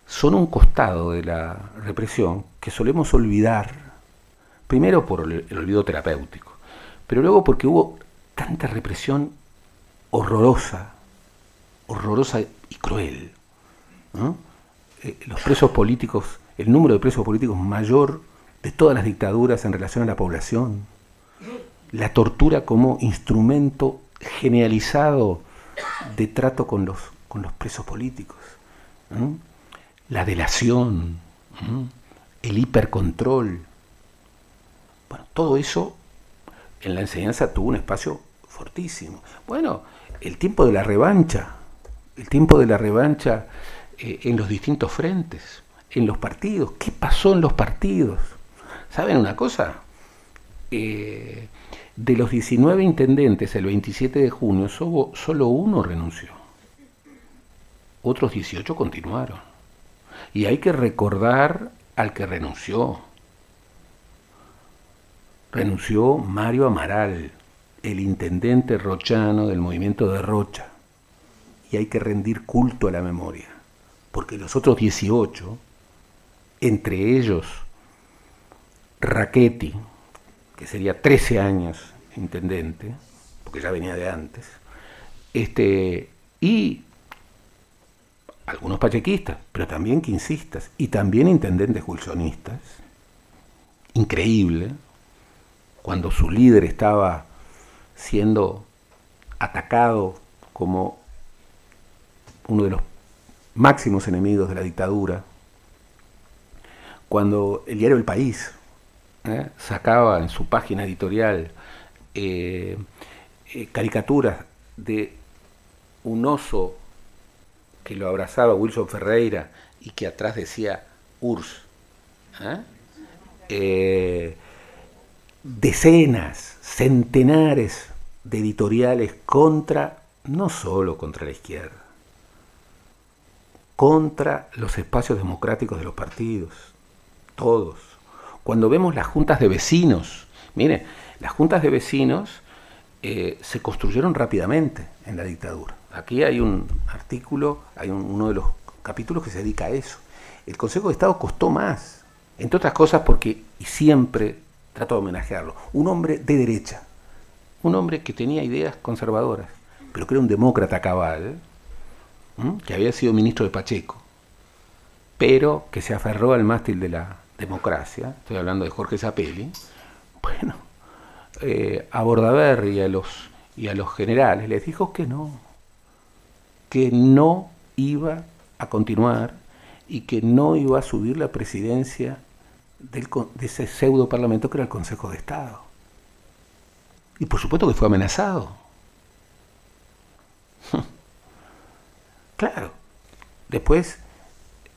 son un costado de la represión que solemos olvidar, primero por el, olvido terapéutico, pero luego porque hubo tanta represión horrorosa, horrorosa y cruel. Eh, los presos políticos, el número de presos políticos mayor de todas las dictaduras en relación a la población, la tortura como instrumento generalizado de trato con los, con los presos políticos la delación, el hipercontrol. Bueno, todo eso en la enseñanza tuvo un espacio Bueno, el tiempo de la revancha, el tiempo de la revancha eh, en los distintos frentes, en los partidos. ¿Qué pasó en los partidos? ¿Saben una cosa? Eh, de los 19 intendentes el 27 de junio, solo uno renunció. Otros 18 continuaron. Y hay que recordar al que renunció. Renunció Mario Amaral, el intendente rochano del movimiento de Rocha. Y hay que rendir culto a la memoria, porque los otros 18, entre ellos Raquetti, que sería 13 años intendente, porque ya venía de antes, este, y algunos pachequistas, pero también quincistas y también intendentes wilsonistas. Increíble, cuando su líder estaba siendo atacado como uno de los máximos enemigos de la dictadura, cuando el diario El País ¿eh? sacaba en su página editorial eh, eh, caricaturas de un oso que lo abrazaba Wilson Ferreira y que atrás decía URSS. decenas, centenares de editoriales contra, no solo contra la izquierda, contra los espacios democráticos de los partidos, todos. Cuando vemos las juntas de vecinos, mire, las juntas de vecinos eh, se construyeron rápidamente en la dictadura. Aquí hay un artículo, hay uno de los capítulos que se dedica a eso. El Consejo de Estado costó más, entre otras cosas porque, y siempre trato de homenajearlo, un hombre de derecha, un hombre que tenía ideas conservadoras, pero que era un demócrata cabal, que había sido ministro de Pacheco, pero que se aferró al mástil de la democracia, estoy hablando de Jorge Zapelli, bueno, eh, a Bordaber y a, los, y a los generales les dijo que no, que no iba a continuar y que no iba a subir la presidencia del, de ese pseudo parlamento que era el Consejo de Estado. Y por supuesto que fue amenazado. claro. Después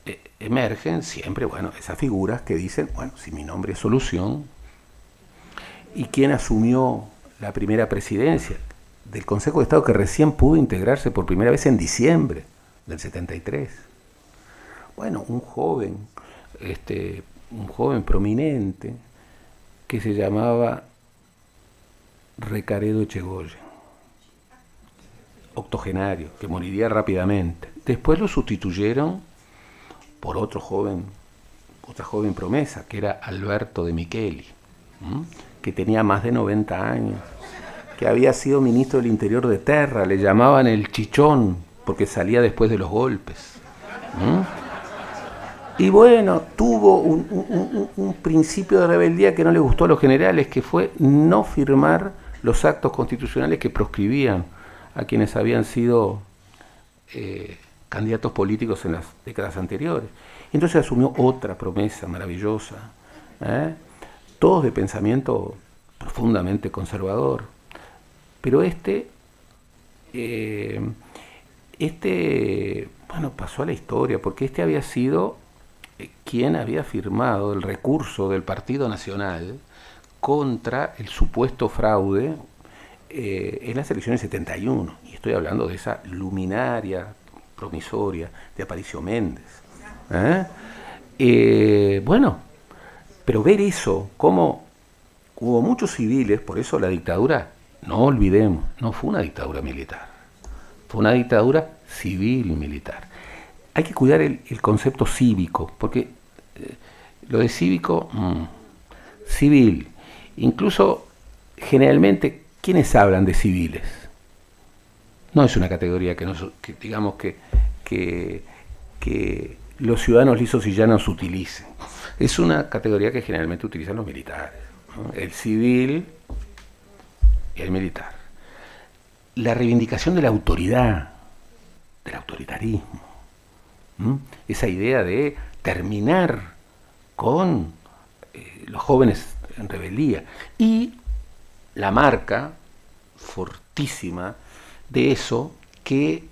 eh, emergen siempre, bueno, esas figuras que dicen, bueno, si mi nombre es solución, ¿y quién asumió la primera presidencia del Consejo de Estado que recién pudo integrarse por primera vez en diciembre del 73? Bueno, un joven, este, un joven prominente que se llamaba Recaredo Echegoyen, octogenario, que moriría rápidamente. Después lo sustituyeron por otro joven, otra joven promesa, que era Alberto de Micheli, que tenía más de 90 años, que había sido ministro del Interior de Terra, le llamaban el chichón, porque salía después de los golpes. Y bueno, tuvo un, un, principio de rebeldía que no le gustó a los generales, que fue no firmar los actos constitucionales que proscribían a quienes habían sido eh, candidatos políticos en las décadas anteriores. Entonces asumió otra promesa maravillosa, ¿eh? todos de pensamiento profundamente conservador. Pero este, eh, este, bueno, pasó a la historia, porque este había sido quien había firmado el recurso del Partido Nacional contra el supuesto fraude eh, en las elecciones 71. Y estoy hablando de esa luminaria promisoria de Aparicio Méndez. ¿eh? Eh, bueno, pero ver eso, como hubo muchos civiles, por eso la dictadura, no olvidemos, no fue una dictadura militar, fue una dictadura civil y militar. Hay que cuidar el, concepto cívico, porque lo de cívico, mm, civil, Incluso, generalmente, ¿quiénes hablan de civiles? No es una categoría que, digamos que, los ciudadanos lisos y llanos utilicen. Es una categoría que generalmente utilizan los militares. El civil y el militar. La reivindicación de la autoridad, del autoritarismo. Esa idea de terminar con eh, los jóvenes en rebeldía. Y la marca fortísima de eso que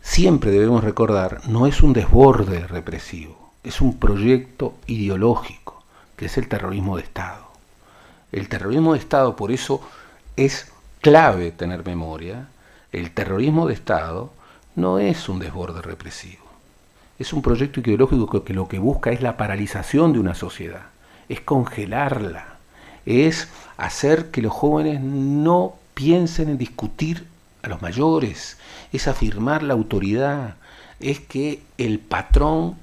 siempre debemos recordar no es un desborde represivo, es un proyecto ideológico, que es el terrorismo de Estado. El terrorismo de Estado, por eso, es clave tener memoria. El terrorismo de Estado no es un desborde represivo. Es un proyecto ideológico que lo que busca es la paralización de una sociedad, es congelarla, es hacer que los jóvenes no piensen en discutir a los mayores, es afirmar la autoridad, es que el patrón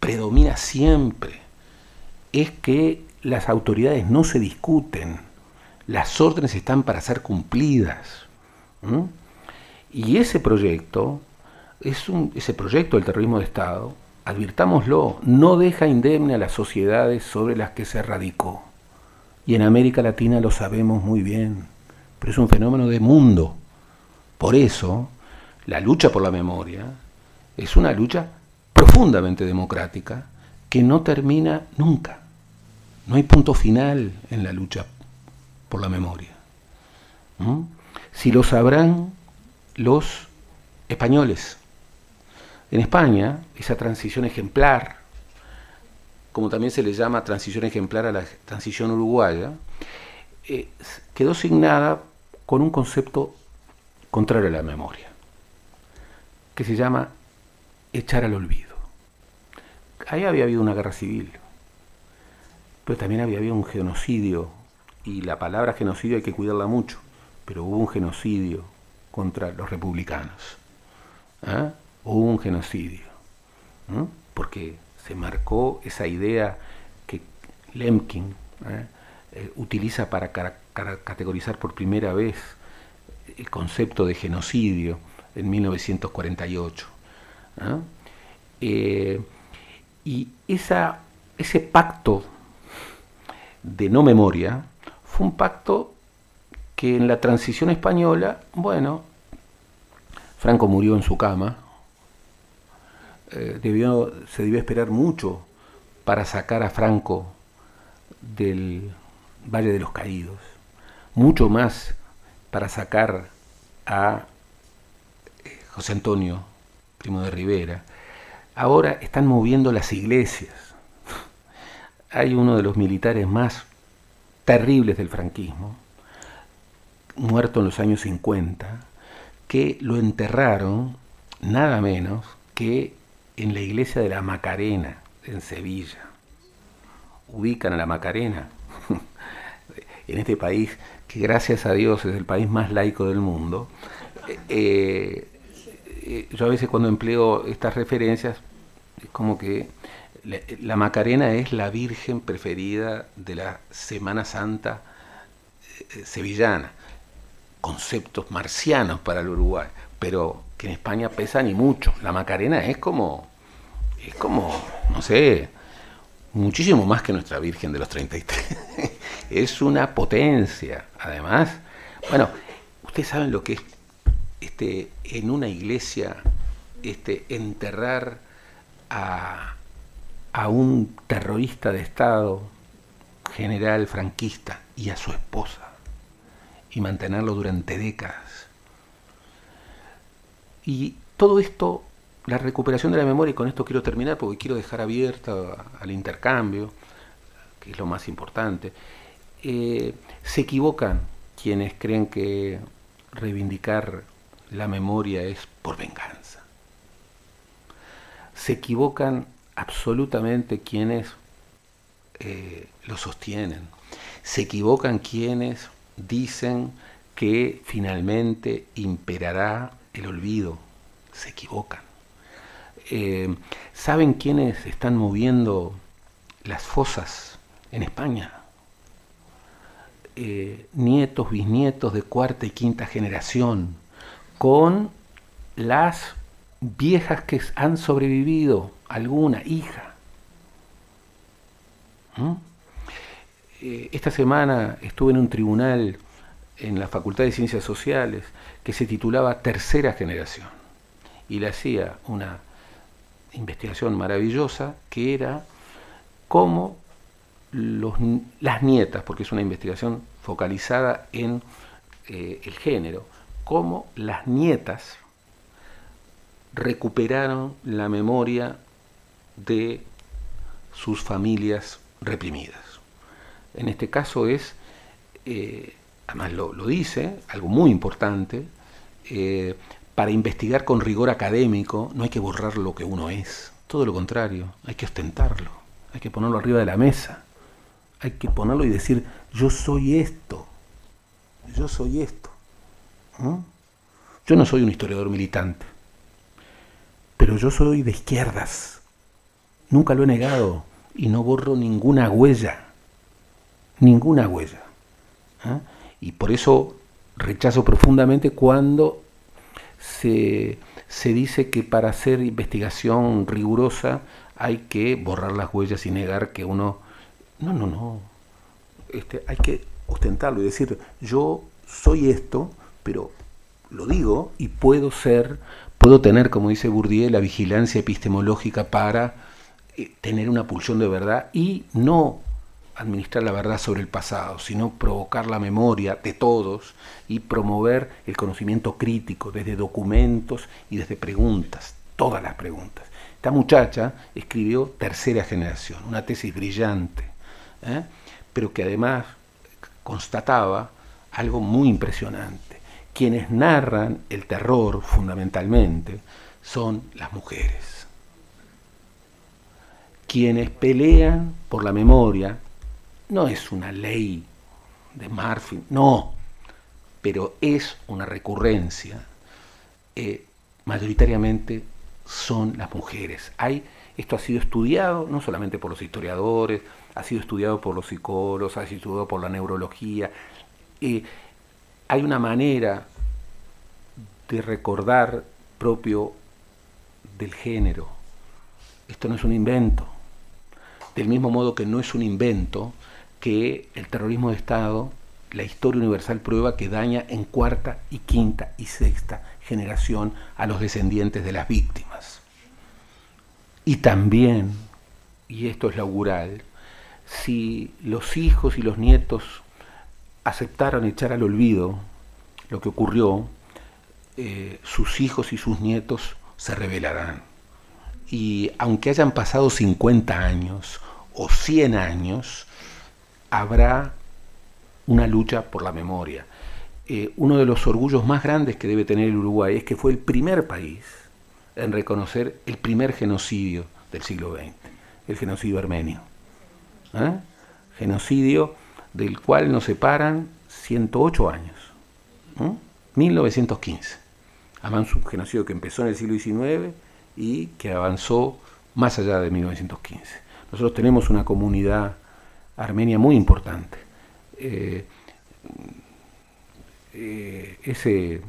predomina siempre, es que las autoridades no se discuten, las órdenes están para ser cumplidas. Y ese proyecto es un, ese proyecto del terrorismo de Estado, advirtámoslo, no deja indemne a las sociedades sobre las que se radicó. Y en América Latina lo sabemos muy bien, pero es un fenómeno de mundo. Por eso, la lucha por la memoria es una lucha profundamente democrática que no termina nunca. No hay punto final en la lucha por la memoria. Si lo sabrán los españoles. En España, esa transición ejemplar, como también se le llama transición ejemplar a la transición uruguaya, eh, quedó signada con un concepto contrario a la memoria, que se llama echar al olvido. Ahí había habido una guerra civil, pero también había habido un genocidio, y la palabra genocidio hay que cuidarla mucho, pero hubo un genocidio contra los republicanos. ¿ah? Hubo un genocidio, porque se marcó esa idea que Lemkin ¿eh? Eh, utiliza para categorizar por primera vez el concepto de genocidio en 1948. ¿ah? Eh, y esa, ese pacto de no memoria fue un pacto que en la transición española, bueno, Franco murió en su cama, eh, se debió esperar mucho para sacar a Franco del Valle de los Caídos, mucho más para sacar a eh, José Antonio, primo de Rivera. Ahora están moviendo las iglesias. Hay uno de los militares más terribles del franquismo, muerto en los años 50, que lo enterraron nada menos que en la iglesia de la Macarena, en Sevilla. Ubican a la Macarena, en este país que gracias a Dios es el país más laico del mundo. Eh, eh, yo a veces cuando empleo estas referencias, es como que la, Macarena es la virgen preferida de la Semana Santa eh, sevillana conceptos marcianos para el Uruguay, pero que en España pesan y mucho. La Macarena es como, es como, no sé, muchísimo más que nuestra Virgen de los 33. es una potencia. Además, bueno, ustedes saben lo que es este, en una iglesia este, enterrar a, a un terrorista de Estado, general franquista, y a su esposa y mantenerlo durante décadas. Y todo esto, la recuperación de la memoria, y con esto quiero terminar porque quiero dejar abierta al intercambio, que es lo más importante, eh, se equivocan quienes creen que reivindicar la memoria es por venganza. Se equivocan absolutamente quienes eh, lo sostienen. Se equivocan quienes dicen que finalmente imperará el olvido. Se equivocan. Eh, ¿Saben quiénes están moviendo las fosas en España? Eh, nietos, bisnietos de cuarta y quinta generación, con las viejas que han sobrevivido, alguna hija. ¿Mm? Eh, esta semana estuve en un tribunal en la Facultad de Ciencias Sociales que se titulaba Tercera Generación y le hacía una investigación maravillosa que era cómo las nietas, porque es una investigación focalizada en eh, el género, cómo las nietas recuperaron la memoria de sus familias reprimidas. En este caso es, eh, además lo, dice, algo muy importante, eh, para investigar con rigor académico no hay que borrar lo que uno es, todo lo contrario, hay que ostentarlo, hay que ponerlo arriba de la mesa, hay que ponerlo y decir, yo soy esto, yo soy esto. Yo no soy un historiador militante, pero yo soy de izquierdas, nunca lo he negado y no borro ninguna huella ninguna huella. ¿ah? Y por eso rechazo profundamente cuando se se dice que para hacer investigación rigurosa hay que borrar las huellas y negar que uno... No, no, no. Este, hay que ostentarlo y decir, yo soy esto, pero lo digo y puedo ser, puedo tener, como dice Bourdieu, la vigilancia epistemológica para eh, tener una pulsión de verdad y no administrar la verdad sobre el pasado, sino provocar la memoria de todos y promover el conocimiento crítico desde documentos y desde preguntas, todas las preguntas. Esta muchacha escribió Tercera Generación, una tesis brillante, ¿eh? pero que además constataba algo muy impresionante. Quienes narran el terror fundamentalmente son las mujeres. Quienes pelean por la memoria no es una ley de Murphy, no, pero es una recurrencia. Eh, mayoritariamente son las mujeres. Hay, esto ha sido estudiado no solamente por los historiadores, ha sido estudiado por los psicólogos, ha sido estudiado por la neurología. Eh, hay una manera de recordar propio del género. Esto no es un invento. Del mismo modo que no es un invento que el terrorismo de Estado, la historia universal prueba que daña en cuarta y quinta y sexta generación a los descendientes de las víctimas. Y también, y esto es laugural, si los hijos y los nietos aceptaron echar al olvido lo que ocurrió, eh, sus hijos y sus nietos se rebelarán. Y aunque hayan pasado 50 años o 100 años, habrá una lucha por la memoria. Eh, uno de los orgullos más grandes que debe tener el Uruguay es que fue el primer país en reconocer el primer genocidio del siglo XX, el genocidio armenio. ¿eh? Genocidio del cual nos separan 108 años, 1915. Además, un genocidio que empezó en el siglo XIX y que avanzó más allá de 1915. Nosotros tenemos una comunidad armenia muy importante. Eh, eh, ese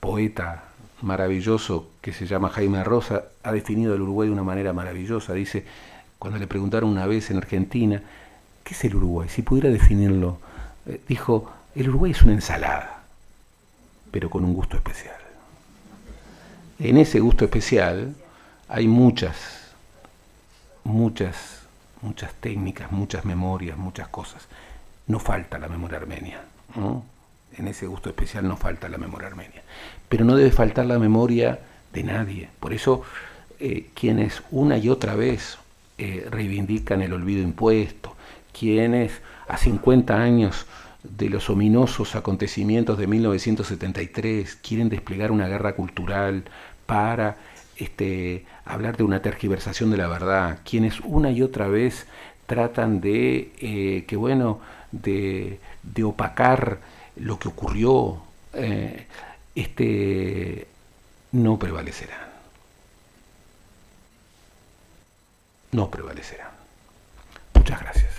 poeta maravilloso que se llama Jaime Rosa ha definido el Uruguay de una manera maravillosa. Dice, cuando le preguntaron una vez en Argentina, ¿qué es el Uruguay? Si pudiera definirlo, eh, dijo, el Uruguay es una ensalada, pero con un gusto especial. En ese gusto especial hay muchas, muchas muchas técnicas, muchas memorias, muchas cosas. No falta la memoria armenia. En ese gusto especial no falta la memoria armenia. Pero no debe faltar la memoria de nadie. Por eso eh, quienes una y otra vez eh, reivindican el olvido impuesto, quienes a 50 años de los ominosos acontecimientos de 1973 quieren desplegar una guerra cultural para este, hablar de una tergiversación de la verdad, quienes una y otra vez tratan de, eh, que bueno, de, opacar lo que ocurrió, eh, este, no prevalecerán. No prevalecerán. Muchas gracias.